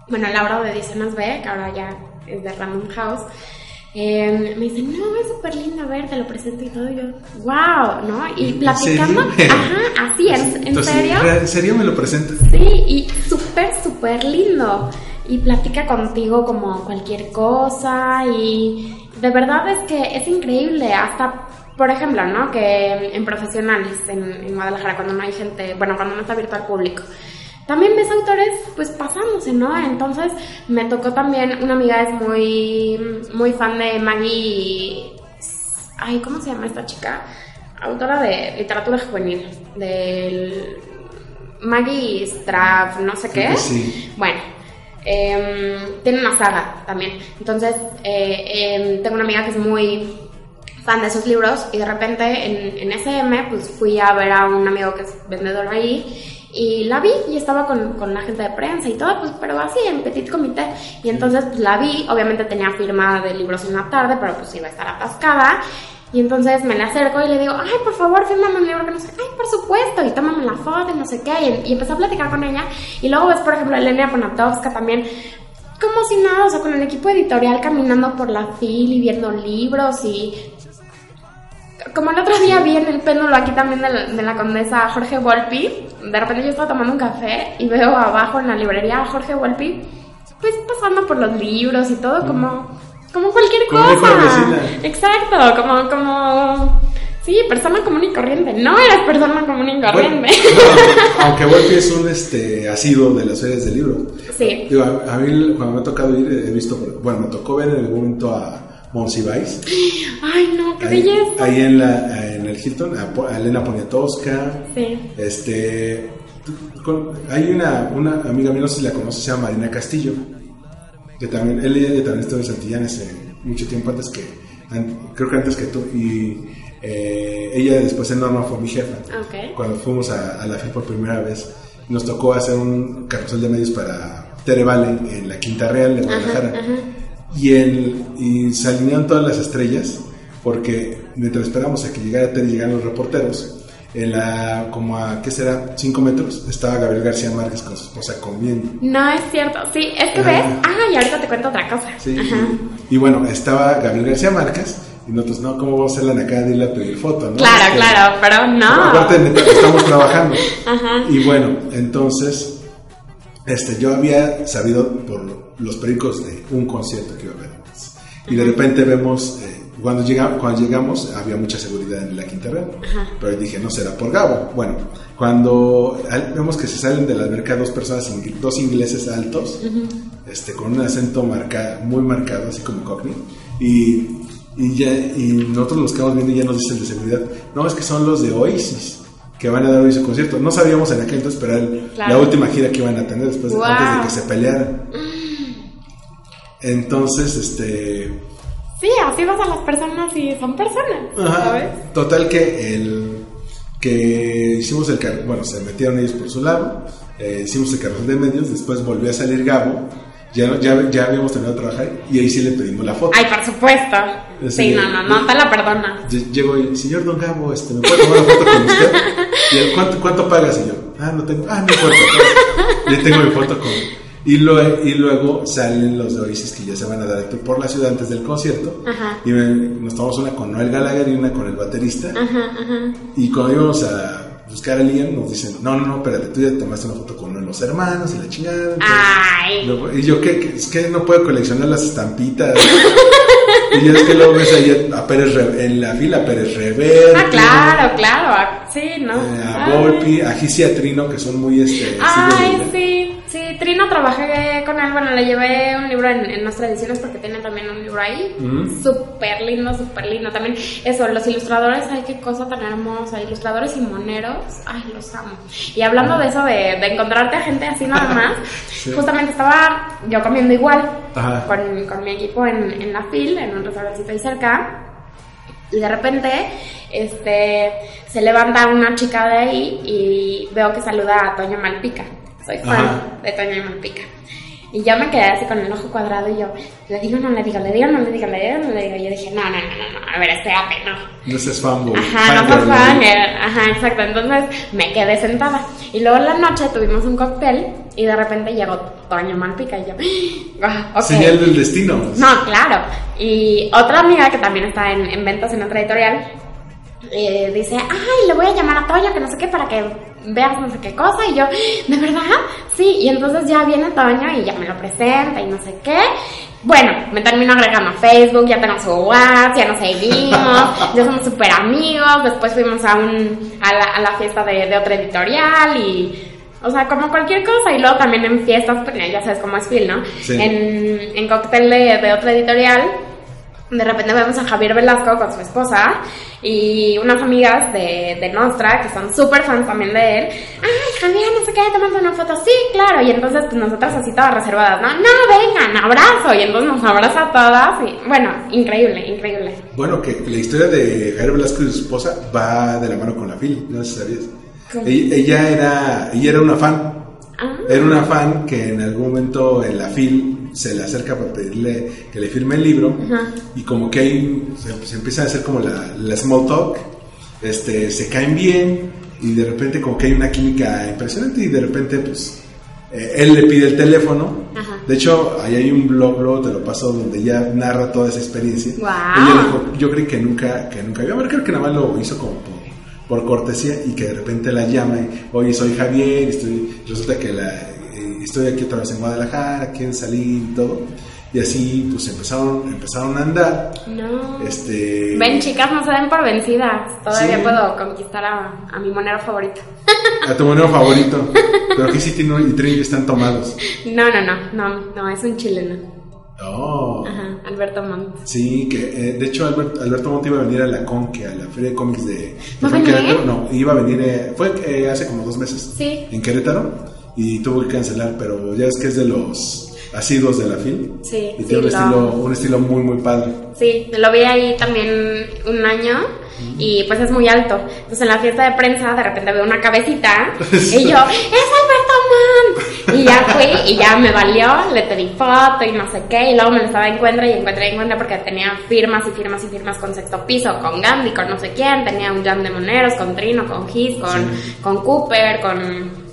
bueno, Laura de Ediciones B, que ahora ya es de Random House, eh, me dice, no, es súper lindo ver, te lo presento y todo. Y yo, wow, ¿no? Y ¿En platicando, ajá, así es, ¿en Entonces, serio? ¿En serio me lo presentas? Sí, y súper, súper lindo. Y platica contigo como cualquier cosa y de verdad es que es increíble. Hasta, por ejemplo, ¿no? Que en profesionales en, en Guadalajara, cuando no hay gente, bueno, cuando no está abierto al público. También ves autores pues pasándose, ¿no? Entonces me tocó también, una amiga es muy, muy fan de Maggie, ay, ¿cómo se llama esta chica? Autora de literatura juvenil, del Maggie Straff, no sé qué. sí. Bueno, em, tiene una saga también. Entonces, eh, em, tengo una amiga que es muy fan de esos libros y de repente en, en SM pues fui a ver a un amigo que es vendedor ahí y la vi y estaba con, con la gente de prensa y todo, pues, pero así en petit comité. Y entonces pues la vi, obviamente tenía firma de libros en la tarde, pero pues iba a estar atascada. Y entonces me le acerco y le digo, ay, por favor, fírmame un libro que no sé, ay, por supuesto, y tómame la foto y no sé qué. Y, y empecé a platicar con ella. Y luego ves, por ejemplo, a Elena Poniatowska también, como si nada, o sea, con el equipo editorial caminando por la fil y viendo libros y como el otro día vi en el péndulo aquí también de la, de la condesa Jorge Volpi, de repente yo estaba tomando un café y veo abajo en la librería a Jorge Volpi, pues pasando por los libros y todo, como, como cualquier cosa. Exacto, como, como, sí, persona común y corriente. No eres persona común y corriente. Bueno, no, aunque Wolfi es un este, asiduo de las ferias de libros. sí. Digo, a, a mí cuando me ha tocado ir, he visto, bueno, me tocó ver en algún momento a Monsiváis. Ay, no, qué Ahí, belleza. ahí en, la, en el Hilton, a, Elena Poniatowska. Sí. Este, con- hay una, una amiga mía, no sé si la conoces, se llama Marina Castillo. Que también, él ella también estuvo en Santillanes eh, mucho tiempo antes que, an- creo que antes que tú. Y eh, ella después en Norma fue mi jefa. Ok. Cuando fuimos a, a la FIL por primera vez, nos tocó hacer un carrusel de medios para Tere Vale en la Quinta Real de Guadalajara. Y, el, y se alinearon todas las estrellas porque mientras esperamos a que llegara Tere y llegaran los reporteros, en la, como a, ¿qué será? 5 metros, estaba Gabriel García Márquez con su esposa comiendo. No es cierto. Sí, es que Ajá. ves. Ah, y ahorita te cuento otra cosa. Sí, Ajá. y, y bueno, estaba Gabriel García Márquez y nosotros, no, ¿cómo vamos a hacerla acá de irle a pedir foto? ¿no? Claro, Este, claro, pero no. Aparte estamos trabajando. Ajá. Y bueno, entonces, este, yo había sabido por los pericos de un concierto que iba a haber. antes. Y de repente vemos, eh, cuando, llega, cuando llegamos, había mucha seguridad en la Quinta Real. Pero dije, no será por Gabo. Bueno, cuando vemos que se salen de la alberca dos personas, dos ingleses altos, este, con un acento marca, muy marcado, así como Cockney. Y, y, ya, y nosotros los quedamos viendo y ya nos dicen de seguridad, no, es que son los de Oasis que van a dar hoy su concierto. No sabíamos en aquel entonces, pero era el- Claro. la última gira que iban a tener después de- Wow. antes de que se pelearan. Entonces, este... Sí, así vas a las personas y son personas, Ajá. ¿sabes? Total que el que hicimos el carro, bueno, se metieron ellos por su lado, eh, hicimos el carrusel de medios, después volvió a salir Gabo, ya, ya, ya habíamos terminado de trabajar y ahí sí le pedimos la foto. Ay, por supuesto. Sí. Sí, no, no, no te la perdonas. Lle- Llego y, señor Don Gabo, este, ¿me puede tomar una foto con usted? Y ¿cuánto, ¿cuánto paga, señor? Ah, no tengo, ah, no importa. pues. Ya tengo mi foto con y luego, y luego salen los de Oasis que ya se van a dar por la ciudad antes del concierto. Ajá. Y me- nos tomamos una con Noel Gallagher y una con el baterista. Y cuando íbamos a buscar a Liam, nos dicen: No, no, no, espérate, tú ya tomaste una foto con uno de los hermanos y la chingada. entonces- Ay. Luego- y yo, ¿qué? ¿Qué? Es que no puedo coleccionar las estampitas. y es que luego ves ahí a Pérez Re- en la fila a Pérez Reverte. Ah, claro, claro. Sí, ¿no? eh, a. Volpi, a Gisi y a Trino, que son muy este. Ay, sí, sí, Trino trabajé con él, bueno, le llevé un libro en, en nuestras ediciones porque tienen también un libro ahí, Ujú. súper lindo, súper lindo, también eso, los ilustradores, ay, qué cosa tan hermosa, ilustradores y moneros, ay, los amo. Y hablando de eso, de, de encontrarte a gente así nada más, Sí. justamente estaba yo comiendo igual con, con mi equipo en, en la FIL, en un restaurancito ahí cerca, y de repente este se levanta una chica de ahí y veo que saluda a Toño Malpica. Soy fan Ajá. de Toño Malpica. Y yo me quedé así con el ojo cuadrado y yo, le digo, no le digo, le digo, no le digo, le digo, no le digo. Y yo dije, no, no, no, no, no, a ver, espérate, no. No seas fanboy. Ajá, no ¿no? fan, eh, ajá, exacto. Entonces me quedé sentada. Y luego en la noche tuvimos un cóctel y de repente llegó Toño Malpica y yo, ok. Señal del destino. No, claro. Y otra amiga que también está en, en ventas en otra editorial eh, dice, ay, le voy a llamar a Toño, que no sé qué, para que veas no sé qué cosa. Y yo, ¿de verdad? Sí. Y entonces ya viene Toño y ya me lo presenta y no sé qué. Bueno, me termino agregando a Facebook, ya tengo su WhatsApp, ya nos seguimos, ya somos súper amigos. Después fuimos a, un, a, la, a la fiesta de, de otra editorial y... O sea, como cualquier cosa. Y luego también en fiestas, ya sabes cómo es Phil, ¿no? Sí. En, en cóctel de, de otra editorial, de repente vemos a Javier Velasco con su esposa y unas amigas de, de Nostra que son súper fans también de él. Ay, Javier, no sé qué, tomando una foto. Sí, claro. Y entonces pues, nosotras así todas reservadas, ¿no? No, vengan, abrazo. Y entonces nos abraza a todas. Y bueno, increíble, increíble. Bueno, que la historia de Javier Velasco y su esposa va de la mano con la Phil, no sé si sabías. Ella, ella era, ella era una fan. Ah. Era una fan que en algún momento en la Phil se le acerca para pedirle que le firme el libro y como que ahí se, se empieza a hacer como la, la small talk, este, se caen bien y de repente como que hay una química impresionante y de repente pues eh, él le pide el teléfono. Ajá. De hecho, ahí hay un blog, luego te lo paso, donde ella narra toda esa experiencia. Ella dijo, yo creí que nunca, que nunca había, creo que nada más lo hizo como por, por cortesía y que de repente la llama y, oye, soy Javier, estoy, resulta que la, estoy aquí otra vez en Guadalajara, quieren salir y todo. Y así, pues empezaron, empezaron a andar. No. Este, Ven, chicas, no se den por vencidas. Todavía Sí. puedo conquistar a, a mi monero favorito. a tu monero favorito. Pero aquí sí tiene y Trini están tomados. No, no, no, no, no, es un chileno. Oh. Ajá, Alberto Montt. Sí, que eh, de hecho Albert- Alberto Monti iba a venir a la Conque, a la feria de cómics de, de ¿Va a fue en venir? Querétaro. No, iba a venir, eh, fue eh, hace como dos meses Sí. en Querétaro y tuvo que cancelar, pero ya es que es de los asiduos de la film. Sí, Y sí, tiene un, lo- estilo, un estilo muy, muy padre. Sí, lo vi ahí también un año y pues es muy alto. Entonces en la fiesta de prensa de repente veo una cabecita y yo, ¡es Alberto Montt! Y ya fui y ya me valió, le pedí foto y no sé qué y luego me lo estaba encuentra y encuentra y encuentra porque tenía firmas y firmas y firmas con Sexto Piso, con Gandhi, con no sé quién, tenía un jam de moneros, con Trino, con Gis, con, con Cooper, con...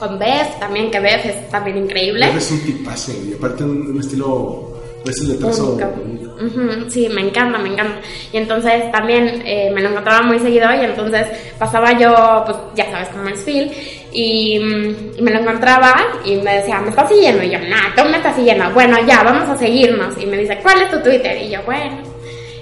Con Beth también, que Beth es también increíble. Es un tipazo y aparte un, un estilo, pues el letrazo. Único. Ujú, Sí, me encanta, me encanta. Y entonces también eh, me lo encontraba muy seguido y entonces pasaba yo, pues ya sabes cómo es Phil, y, mm, y me lo encontraba y me decía, ¿me estás siguiendo? Y yo, nah, tú me estás siguiendo. Bueno, ya, vamos a seguirnos. Y me dice, ¿cuál es tu Twitter? Y yo, bueno.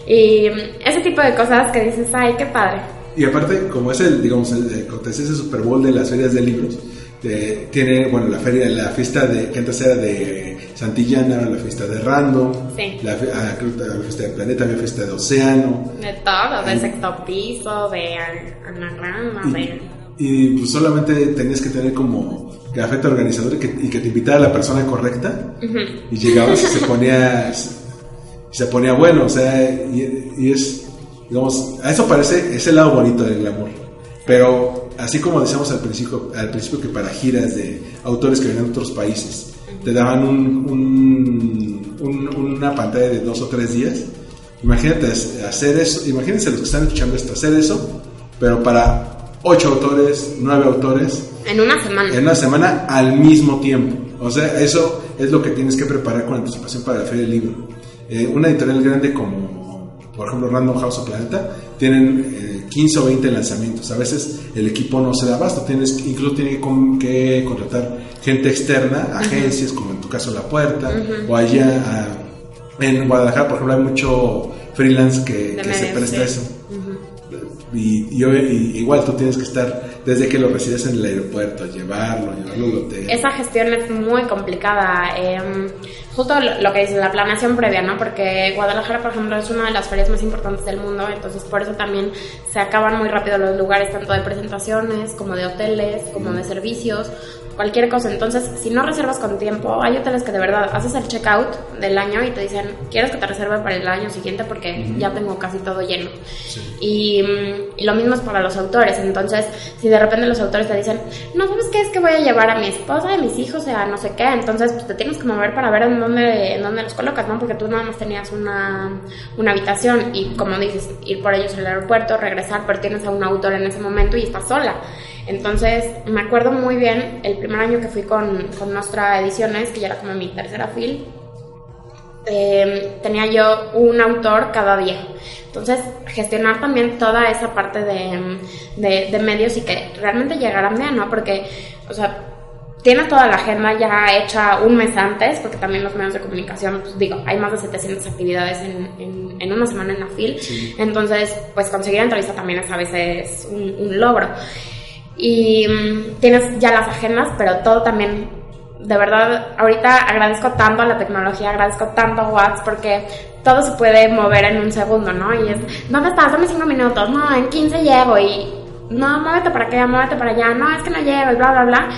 Y mm, ese tipo de cosas que dices, ay, qué padre. Y aparte, como es el, digamos, el, el ese Super Bowl de las ferias de libros, eh, tiene, bueno, la feria, la fiesta de, que antes era de Santillana, la fiesta de Random, Sí. la, fe- ah, creo que la fiesta de Planeta, la fiesta de Océano, De todo, de sexto piso, de anagrama, de... y pues solamente tenías que tener como café organizador y que, y que te invitara la persona correcta, y llegabas y se ponía, y se ponía bueno, o sea, y, y es, digamos, a eso parece, es el lado bonito del glamour. Pero así como decíamos al principio, al principio que para giras de autores que venían de otros países, te daban un, un- un- una pantalla de dos o tres días. Imagínate hacer eso, imagínense los que están escuchando esto, hacer eso, pero para ocho autores, nueve autores, En una semana. en una semana al mismo tiempo. O sea, eso es lo que tienes que preparar con anticipación para la Feria del Libro. Eh, una editorial grande como, por ejemplo, Random House o Planeta, tienen eh, 15 o 20 lanzamientos. A veces el equipo no se da abasto, tienes, incluso tiene que, con- que contratar gente externa, agencias, como en tu caso La Puerta, o allá a- en Guadalajara, por ejemplo, hay mucho freelance que, se presta a eso. Y, y y igual tú tienes que estar desde que lo recibes en el aeropuerto, llevarlo, llevarlo al hotel. Esa gestión es muy complicada. eh, justo lo, que dices, la planeación previa, ¿no? Porque Guadalajara, por ejemplo, es una de las ferias más importantes del mundo, entonces por eso también se acaban muy rápido los lugares, tanto de presentaciones, como de hoteles, como de servicios, cualquier cosa. Entonces, si no reservas con tiempo, hay hoteles que de verdad haces el checkout del año y te dicen, ¿quieres que te reserve para el año siguiente? Porque ya tengo casi todo lleno. Y, mm, y lo mismo es para los autores. Entonces, si de repente los autores te dicen, no, ¿sabes qué? Es que voy a llevar a mi esposa, a mis hijos, a no sé qué. Entonces, pues te tienes que mover para ver en dónde, en dónde los colocas, ¿no? Porque tú nada más tenías una, una habitación y, como dices, ir por ellos al aeropuerto, regresar, pero tienes a un autor en ese momento y estás sola. Entonces, me acuerdo muy bien el primer año que fui con, con Nostra Ediciones, que ya era como mi tercera fil, eh, tenía yo un autor cada día. Entonces, gestionar también toda esa parte de, de- de medios y que realmente llegaran bien, ¿no? Porque, o sea, tienes toda la agenda ya hecha un mes antes, porque también los medios de comunicación, pues digo, hay más de 700 actividades en, en- en una semana en la FIL. Entonces, pues conseguir entrevista también es a veces un, un logro. Y mm, tienes ya las agendas, pero todo también de verdad, ahorita agradezco tanto a la tecnología, agradezco tanto a WhatsApp porque todo se puede mover en un segundo, ¿no? Y es, ¿dónde estás? Dame cinco minutos, no, en 15 llego y no, muévete para acá, muévete para allá, no, es que no llego y bla, bla, bla.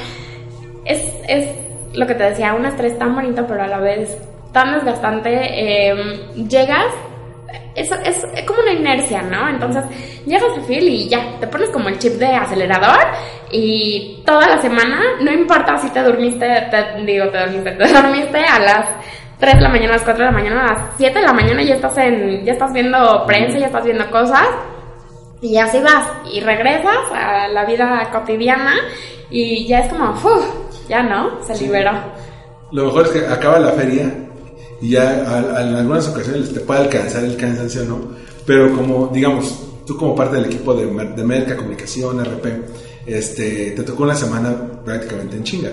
Es, es lo que te decía, un estrés tan bonito, pero a la vez tan desgastante. eh, llegas, es, es, es como una inercia, ¿no? Entonces llegas a FIL y ya, te pones como el chip de acelerador y toda la semana, no importa si te dormiste, te, digo, te dormiste, te dormiste a las 3 de la mañana, a las 4 de la mañana, a las 7 de la mañana ya estás en, ya estás viendo prensa, ya estás viendo cosas y así vas y regresas a la vida cotidiana y ya es como, ¡uf! Ya no, se liberó. Lo mejor es que acaba la feria y ya a- a- en algunas ocasiones te puede alcanzar el cansancio, ¿no? Pero como, digamos, tú como parte del equipo de, mer- de Merca, Comunicación, RP, este, te tocó una semana prácticamente en chinga.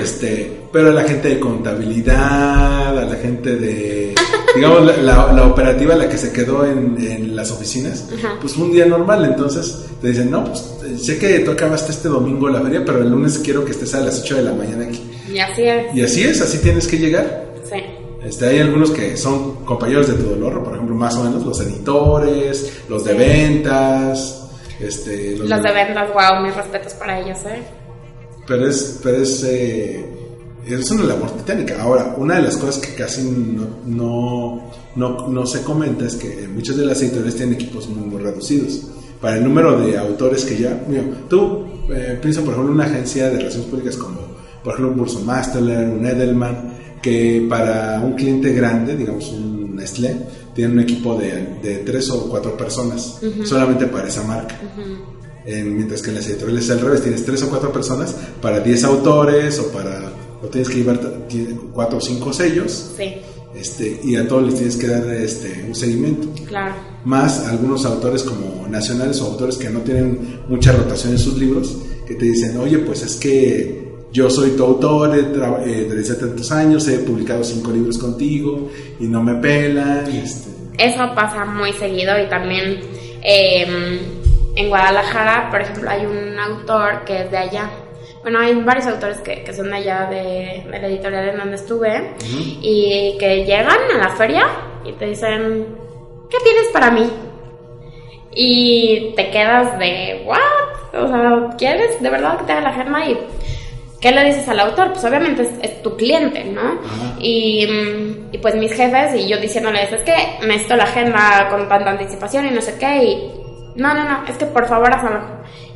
este, pero a la gente de contabilidad, a la gente de, digamos, la, la- la operativa, la que se quedó en, en las oficinas, pues fue un día normal. Entonces te dicen, no, pues sé que tú acabaste este domingo la feria, pero el lunes quiero que estés a las 8 de la mañana aquí. Y así es. Y así es, así tienes que llegar. Sí. Este, hay algunos que son compañeros de tu dolor, por ejemplo, más o menos los editores, los de ventas, este, Los de ventas, wow, mis respetos para ellos, ¿eh? pero es, pero es, eh, es una labor titánica. Ahora, una de las cosas que casi no, no, no, no se comenta es que muchas de las editoriales tienen equipos muy, muy reducidos. Para el número de autores que ya, mira, tú eh, piensa por ejemplo en una agencia de relaciones públicas como, por ejemplo, un Bursomasterler, un Edelman, que para un cliente grande, digamos un Nestlé, tienen un equipo de, de tres o cuatro personas solamente para esa marca. Eh, mientras que en las editoriales es al revés, tienes tres o cuatro personas para 10 autores o para, o tienes que llevar cuatro o cinco sellos Sí, este, y a todos les tienes que dar este, un seguimiento. claro. Más algunos autores como nacionales o autores que no tienen mucha rotación en sus libros, que te dicen, oye, pues es que yo soy tu autor, eh, desde tantos años, he publicado cinco libros contigo y no me pelan. Este, Eso pasa muy seguido y también eh, en Guadalajara, por ejemplo, hay un autor que es de allá. Bueno, hay varios autores que, que son de allá de, de la editorial en donde estuve y que llegan a la feria y te dicen, ¿qué tienes para mí? Y te quedas de, ¿what? O sea, ¿quieres de verdad que te haga la agenda? Y ¿qué le dices al autor? Pues obviamente es, es tu cliente, ¿no? Y, mm, y pues mis jefes y yo diciéndoles, es que necesito la agenda con tanta anticipación y no sé qué, y no, no, no, es que por favor hazlo.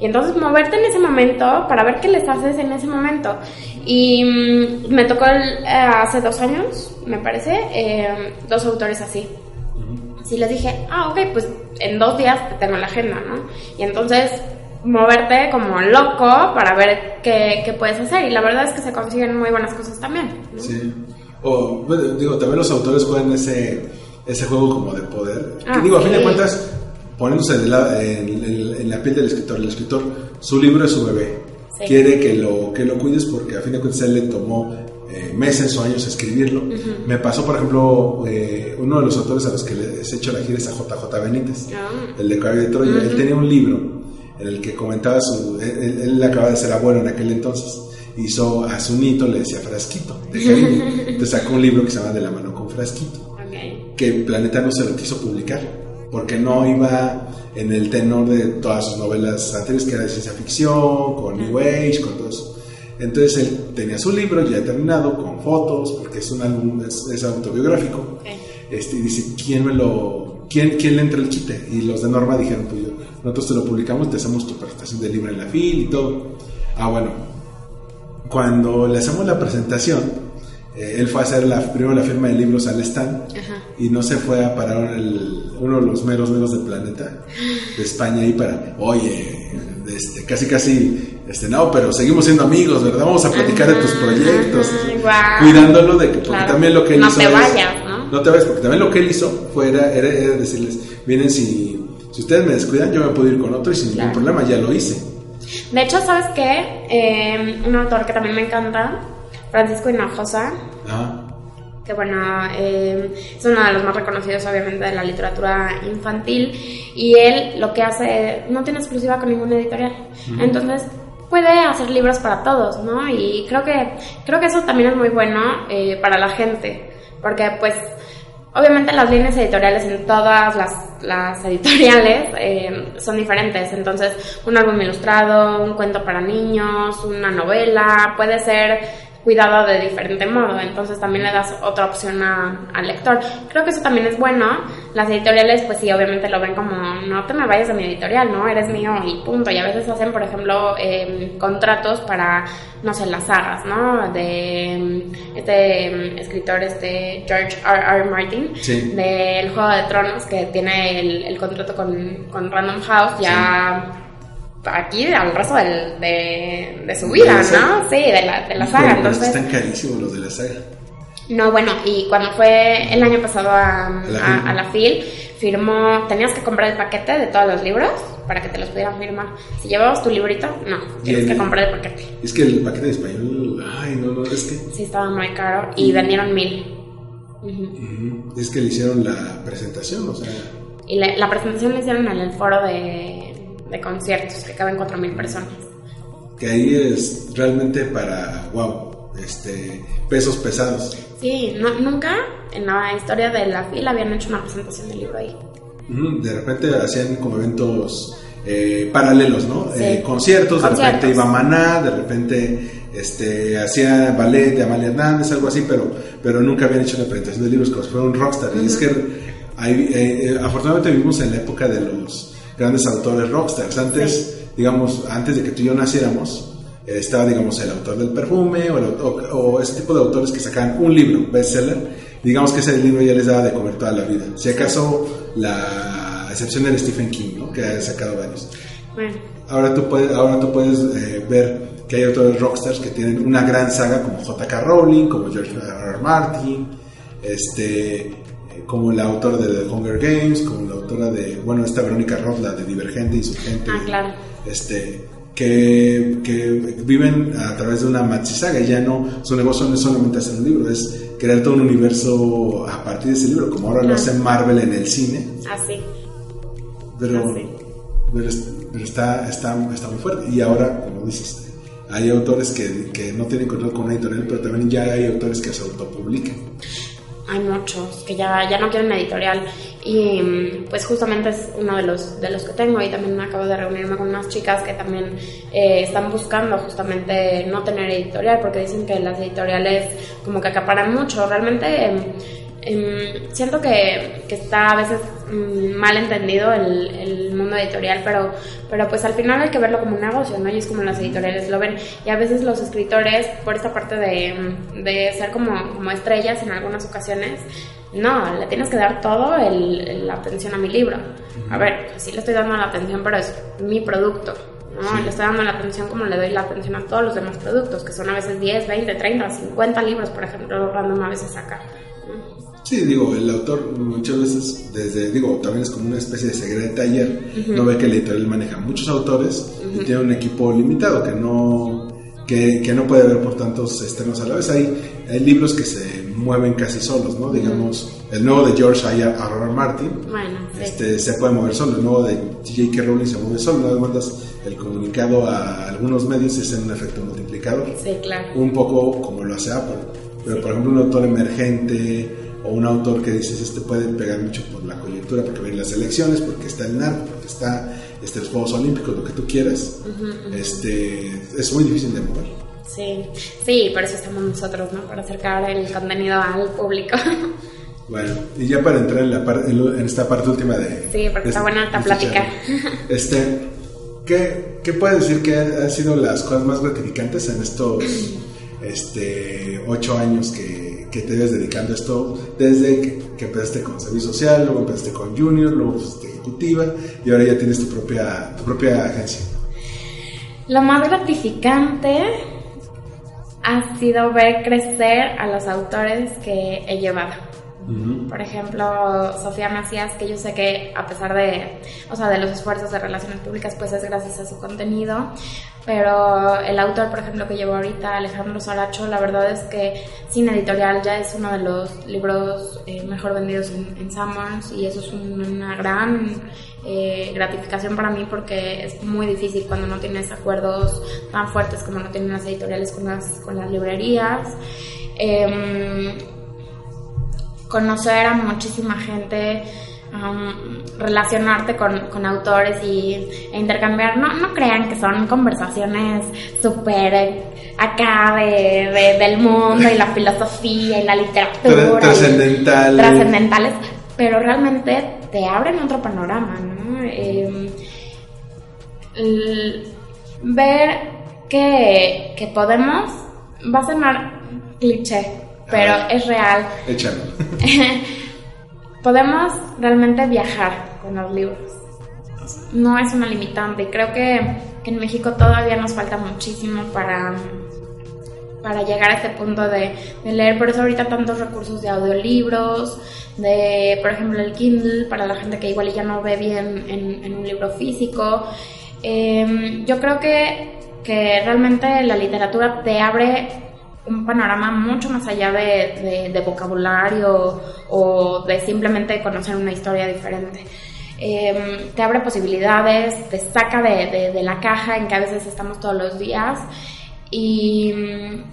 Y entonces moverte en ese momento para ver qué les haces en ese momento. Y mm, me tocó el- eh, hace dos años, me parece, eh, dos autores así. Así les dije, ah, ok, pues en dos días te tengo la agenda, ¿no? Y entonces moverte como loco para ver qué, qué puedes hacer. Y la verdad es que se consiguen muy buenas cosas también. ¿no? Sí. O, bueno, digo, también los autores juegan ese, ese juego como de poder. Ah, que digo, a fin de cuentas, poniéndose de la- en, en- en la piel del escritor, el escritor, su libro es su bebé. Sí. Quiere que lo, que lo cuides porque a fin de cuentas él le tomó eh, meses o años escribirlo. Me pasó, por ejemplo, eh, uno de los autores a los que les he hecho la gira es a JJ Benítez, Ah. el de Caballo de Troya. Él tenía un libro en el que comentaba su. Él, él- acaba de ser abuelo en aquel entonces. Hizo a su nito, le decía frasquito, de cariño. Entonces sacó un libro que se llama De la mano con frasquito Ok. que Planeta no se lo quiso publicar porque no iba en el tenor de todas sus novelas anteriores que era de ciencia ficción, con New Age, con todo eso. Entonces él tenía su libro ya terminado con fotos porque es un álbum es, es autobiográfico. Este, y dice quién me lo quién quién le entra el chiste y los de Norma dijeron pues yo, nosotros te lo publicamos te hacemos tu presentación de libro en la fil y todo. Ah bueno cuando le hacemos la presentación, eh, él fue a hacer la, primero la firma de libros al stand y no se fue a parar el- uno de los meros meros del planeta de España ahí para, oye, este, casi casi, este, no, pero seguimos siendo amigos, ¿verdad? Vamos a platicar de tus Ajá, proyectos, ajá, guau. cuidándolo de que, porque Claro. también lo que él No hizo te es- vayas, ¿no? No te vayas, porque también lo que él hizo fue, era, era- era decirles, miren, si, si ustedes me descuidan, yo me puedo ir con otro y sin ningún Claro. problema, ya lo hice. De hecho, ¿sabes qué? Eh, un autor que también me encanta, Francisco Hinojosa, Ajá. que bueno, eh, es uno de los más reconocidos obviamente de la literatura infantil y él lo que hace no tiene exclusiva con ninguna editorial. Entonces puede hacer libros para todos, ¿no? Y creo que creo que eso también es muy bueno eh, para la gente, porque pues obviamente las líneas editoriales en todas las, las editoriales eh, son diferentes. Entonces, un álbum ilustrado, un cuento para niños, una novela, puede ser cuidado de diferente modo, entonces también le das otra opción a- al lector. Creo que eso también es bueno. Las editoriales, pues sí, obviamente lo ven como, no te me vayas de mi editorial, ¿no? Eres mío y punto. Y a veces hacen, por ejemplo, eh, contratos para, no sé, las sagas, ¿no? De mm, este mm, escritor, este George R. R. Martin, Sí. del Juego de Tronos, que tiene el, el contrato con, con Random House, ya aquí al resto del- de, de su vida. ¿no? Sí, de la, de la saga. pero Entonces, están carísimos los de la saga. no, bueno, y cuando fue el año pasado a, la a- la FIL, firmó, tenías que comprar el paquete de todos los libros para que te los pudieran firmar. Si llevabas tu librito, no, tienes que comprar el paquete. Es que el paquete de español, ay, no, no, es que, Sí, estaba muy caro y vendieron mil. Es que le hicieron la presentación, o sea, Y la, la presentación la hicieron en el foro de, de conciertos, que caben 4.000 personas. que ahí es realmente para, wow, este, pesos pesados. Sí, no- nunca en la historia de la FIL habían hecho una presentación del libro ahí. De repente hacían como eventos eh, paralelos, ¿no? Sí. Eh, conciertos, de Conciertos. repente iba Maná, de repente este, hacía ballet de Amalia Hernández, algo así, pero, pero nunca habían hecho una presentación de libros como si fuera un rockstar. Y es que hay- eh, eh, afortunadamente vivimos en la época de los grandes autores rockstars. Antes, digamos, antes de que tú y yo naciéramos, estaba, digamos, el autor del perfume o, el autor- o ese tipo de autores que sacaban un libro, bestseller. Digamos que ese libro ya les daba de comer toda la vida. Si acaso la excepción era Stephen King, ¿no? que ha sacado varios. Bueno, Ahora tú puedes, ahora tú puedes eh, ver que hay autores rockstars que tienen una gran saga como J.K. Rowling, como George R. R. Martin, este, como la autora de The Hunger Games, como la autora de, bueno, esta Verónica Roth, la de Divergente y su gente. Ah, claro. Este, que, que viven a través de una maxi saga y ya no, su negocio no es solamente hacer un libro, es crear todo un universo a partir de ese libro, como ahora lo Ah. hace Marvel en el cine. así. Pero, Ah, sí. pero, es- pero está, está, está muy fuerte. Y ahora, como dices, hay autores que, que no tienen control con una editorial, pero también ya hay autores que se autopublican. Hay muchos que ya, ya no quieren editorial y mm, pues justamente es uno de los, de los que tengo y también acabo de reunirme con unas chicas que también eh, están buscando justamente no tener editorial porque dicen que las editoriales como que acaparan mucho. Realmente em, em, siento que, que está a veces mm, mal entendido el, el mundo editorial, pero, pero pues al final hay que verlo como un negocio, ¿no? Y es como las editoriales lo ven. Y a veces los escritores, por esta parte de, de ser como, como estrellas en algunas ocasiones, no, le tienes que dar todo la atención a mi libro. A ver, pues sí le estoy dando la atención, pero es mi producto. ¿no? Le estoy dando la atención como le doy la atención a todos los demás productos, que son a veces 10, 20, 30, 50 libros, por ejemplo, random a veces saca. ¿No? Sí, digo, el autor muchas veces, desde, digo, también es como una especie de secreto de taller, no ve que la editorial maneja muchos autores y tiene un equipo limitado que no, que, que no puede ver por tantos externos a la vez. Hay, hay libros que se mueven casi solos, ¿no? Digamos, el nuevo de George R. R. Martin, Bueno, sí. este, se puede mover solo. El nuevo de J.K. Rowling se mueve solo. Nada más mandas el comunicado a algunos medios y es en un efecto multiplicador. Sí, claro. Un poco como lo hace Apple. Pero, por ejemplo, un autor emergente o un autor que dices, este puede pegar mucho por la coyuntura, porque ven las elecciones, porque está el narco, porque está este, los Juegos Olímpicos, lo que tú quieras, este, es muy difícil de mover. Sí, sí, por eso estamos nosotros, ¿no? Para acercar el contenido al público. Bueno, y ya para entrar en, la par- en esta parte última de... Sí, porque de está buena esta de plática. Este, ¿qué, ¿Qué puedes decir que han sido las cosas más gratificantes en estos este, ocho años que, que te ves dedicando a esto? Desde que, empezaste con servicio social, luego empezaste con Junior, luego fuiste ejecutiva y ahora ya tienes tu propia, tu propia agencia. Lo más gratificante ha sido ver crecer a los autores que he llevado. Por ejemplo, Sofía Macías, que yo sé que a pesar de, o sea, de los esfuerzos de relaciones públicas, pues es gracias a su contenido. Pero el autor, por ejemplo, que llevo ahorita, Alejandro Saracho, la verdad es que Sin Editorial ya es uno de los libros eh, mejor vendidos en, en Summers y eso es un- una gran eh, gratificación para mí porque es muy difícil cuando no tienes acuerdos tan fuertes como no tienen las editoriales con las, con las librerías. Em, conocer a muchísima gente, um, relacionarte con, con autores y, e intercambiar. No, no crean que son conversaciones súper acá de, de- del mundo y la filosofía y la literatura. Tra- y- trascendental. Trascendentales, pero realmente te abren otro panorama, ¿no? Em, ver que, que podemos, va a sonar cliché, pero es real. Échalo. podemos realmente viajar con los libros. no es una limitante. Creo que, que en México todavía nos falta muchísimo para, para llegar a este punto de, de, leer. Por eso ahorita tantos recursos de audiolibros, de, por ejemplo, el Kindle, para la gente que igual ya no ve bien en, en un libro físico. Eh, yo creo que, que realmente la literatura te abre un panorama mucho más allá de, de, de vocabulario o de simplemente conocer una historia diferente. Eh, te abre posibilidades, te saca de, de, la caja en que a veces estamos todos los días y,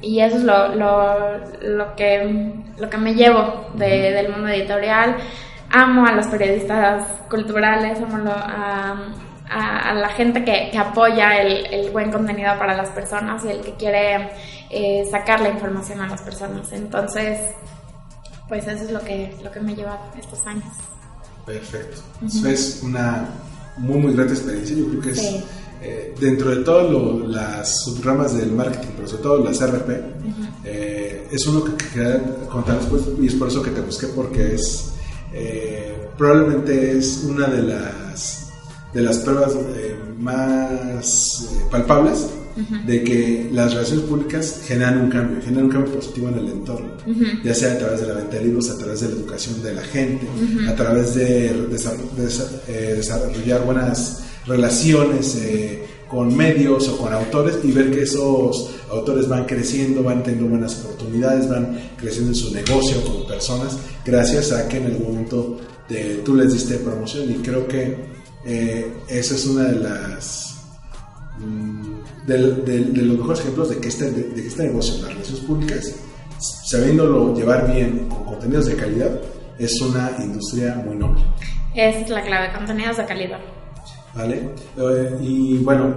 y eso es lo, lo, lo, que, lo que me llevo de, del mundo editorial. Amo a los periodistas culturales, amo a, a, a la gente que, que apoya el, el, buen contenido para las personas y el que quiere eh, sacar la información a las personas. Entonces, pues eso es lo que, lo que me lleva estos años. Perfecto. Uh -huh. Eso es una muy, muy grata experiencia. Yo creo que es sí. eh, dentro de todas las subramas del marketing, pero sobre todo las RP, uh -huh. eh, es uno que quería contar después y es por eso que te busqué, porque es eh, probablemente es una de las de las pruebas eh, más eh, palpables uh -huh. de que las relaciones públicas generan un cambio, generan un cambio positivo en el entorno, uh -huh. ya sea a través de la venta de libros, a través de la educación de la gente, uh -huh. a través de, de desarrollar buenas relaciones eh, con medios o con autores y ver que esos autores van creciendo, van teniendo buenas oportunidades, van creciendo en su negocio como personas, gracias a que en algún momento de, tú les diste promoción y creo que eh, esa es una de las mm, de, de, de, los mejores ejemplos de que este, de, que este negocio, las relaciones públicas, sabiéndolo llevar bien con contenidos de calidad, es una industria muy noble. Es la clave, contenidos de calidad. ¿Vale? Eh, y bueno,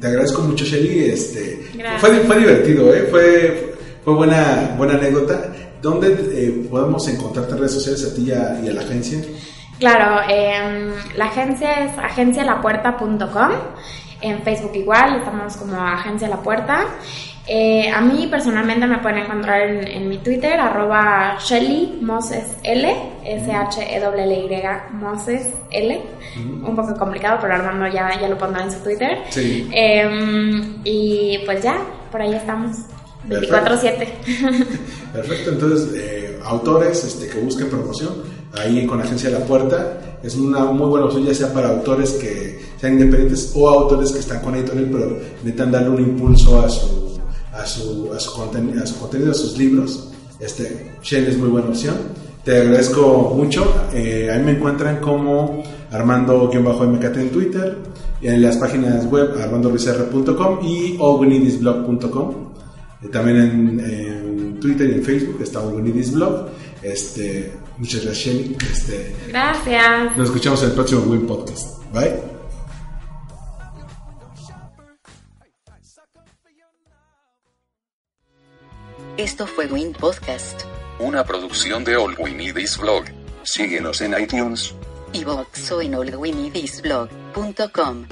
te agradezco mucho, Shelly. Este, fue, fue divertido, ¿eh? fue, fue buena, buena anécdota. ¿Dónde eh, podemos encontrarte en redes sociales a ti y a, y a la agencia? Claro, eh, la agencia es agencialapuerta.com. En Facebook igual, estamos como Agencia La Puerta. Eh, a mí personalmente me pueden encontrar en, en mi Twitter, arroba Shelly Moses L, S-H-E-L-Y Moses L. Mm. Un poco complicado, pero Armando ya, ya lo pondrá en su Twitter. Sí. Eh, y pues ya, por ahí estamos. 24-7. Perfecto, entonces, eh, autores este, que busquen promoción, ahí con Agencia La Puerta, es una muy buena opción, ya sea para autores que sean independientes o autores que están con editorial, pero necesitan darle un impulso a su, a su, a su, conten a su contenido, a sus libros. Este, Shell es muy buena opción. Te agradezco mucho. Eh, ahí me encuentran como Armando-MKT en Twitter, en las páginas web armandoruizr.com y ogunidisblog.com. Eh, también en, en, Twitter y en Facebook está Ogunidis Blog. Este, muchas gracias, Shelly. Este, gracias. Nos escuchamos en el próximo Win Podcast. Bye. Esto fue Win Podcast. Una producción de All We Need Is Blog. Síguenos en iTunes, iVoox o en allwinidisblog.com.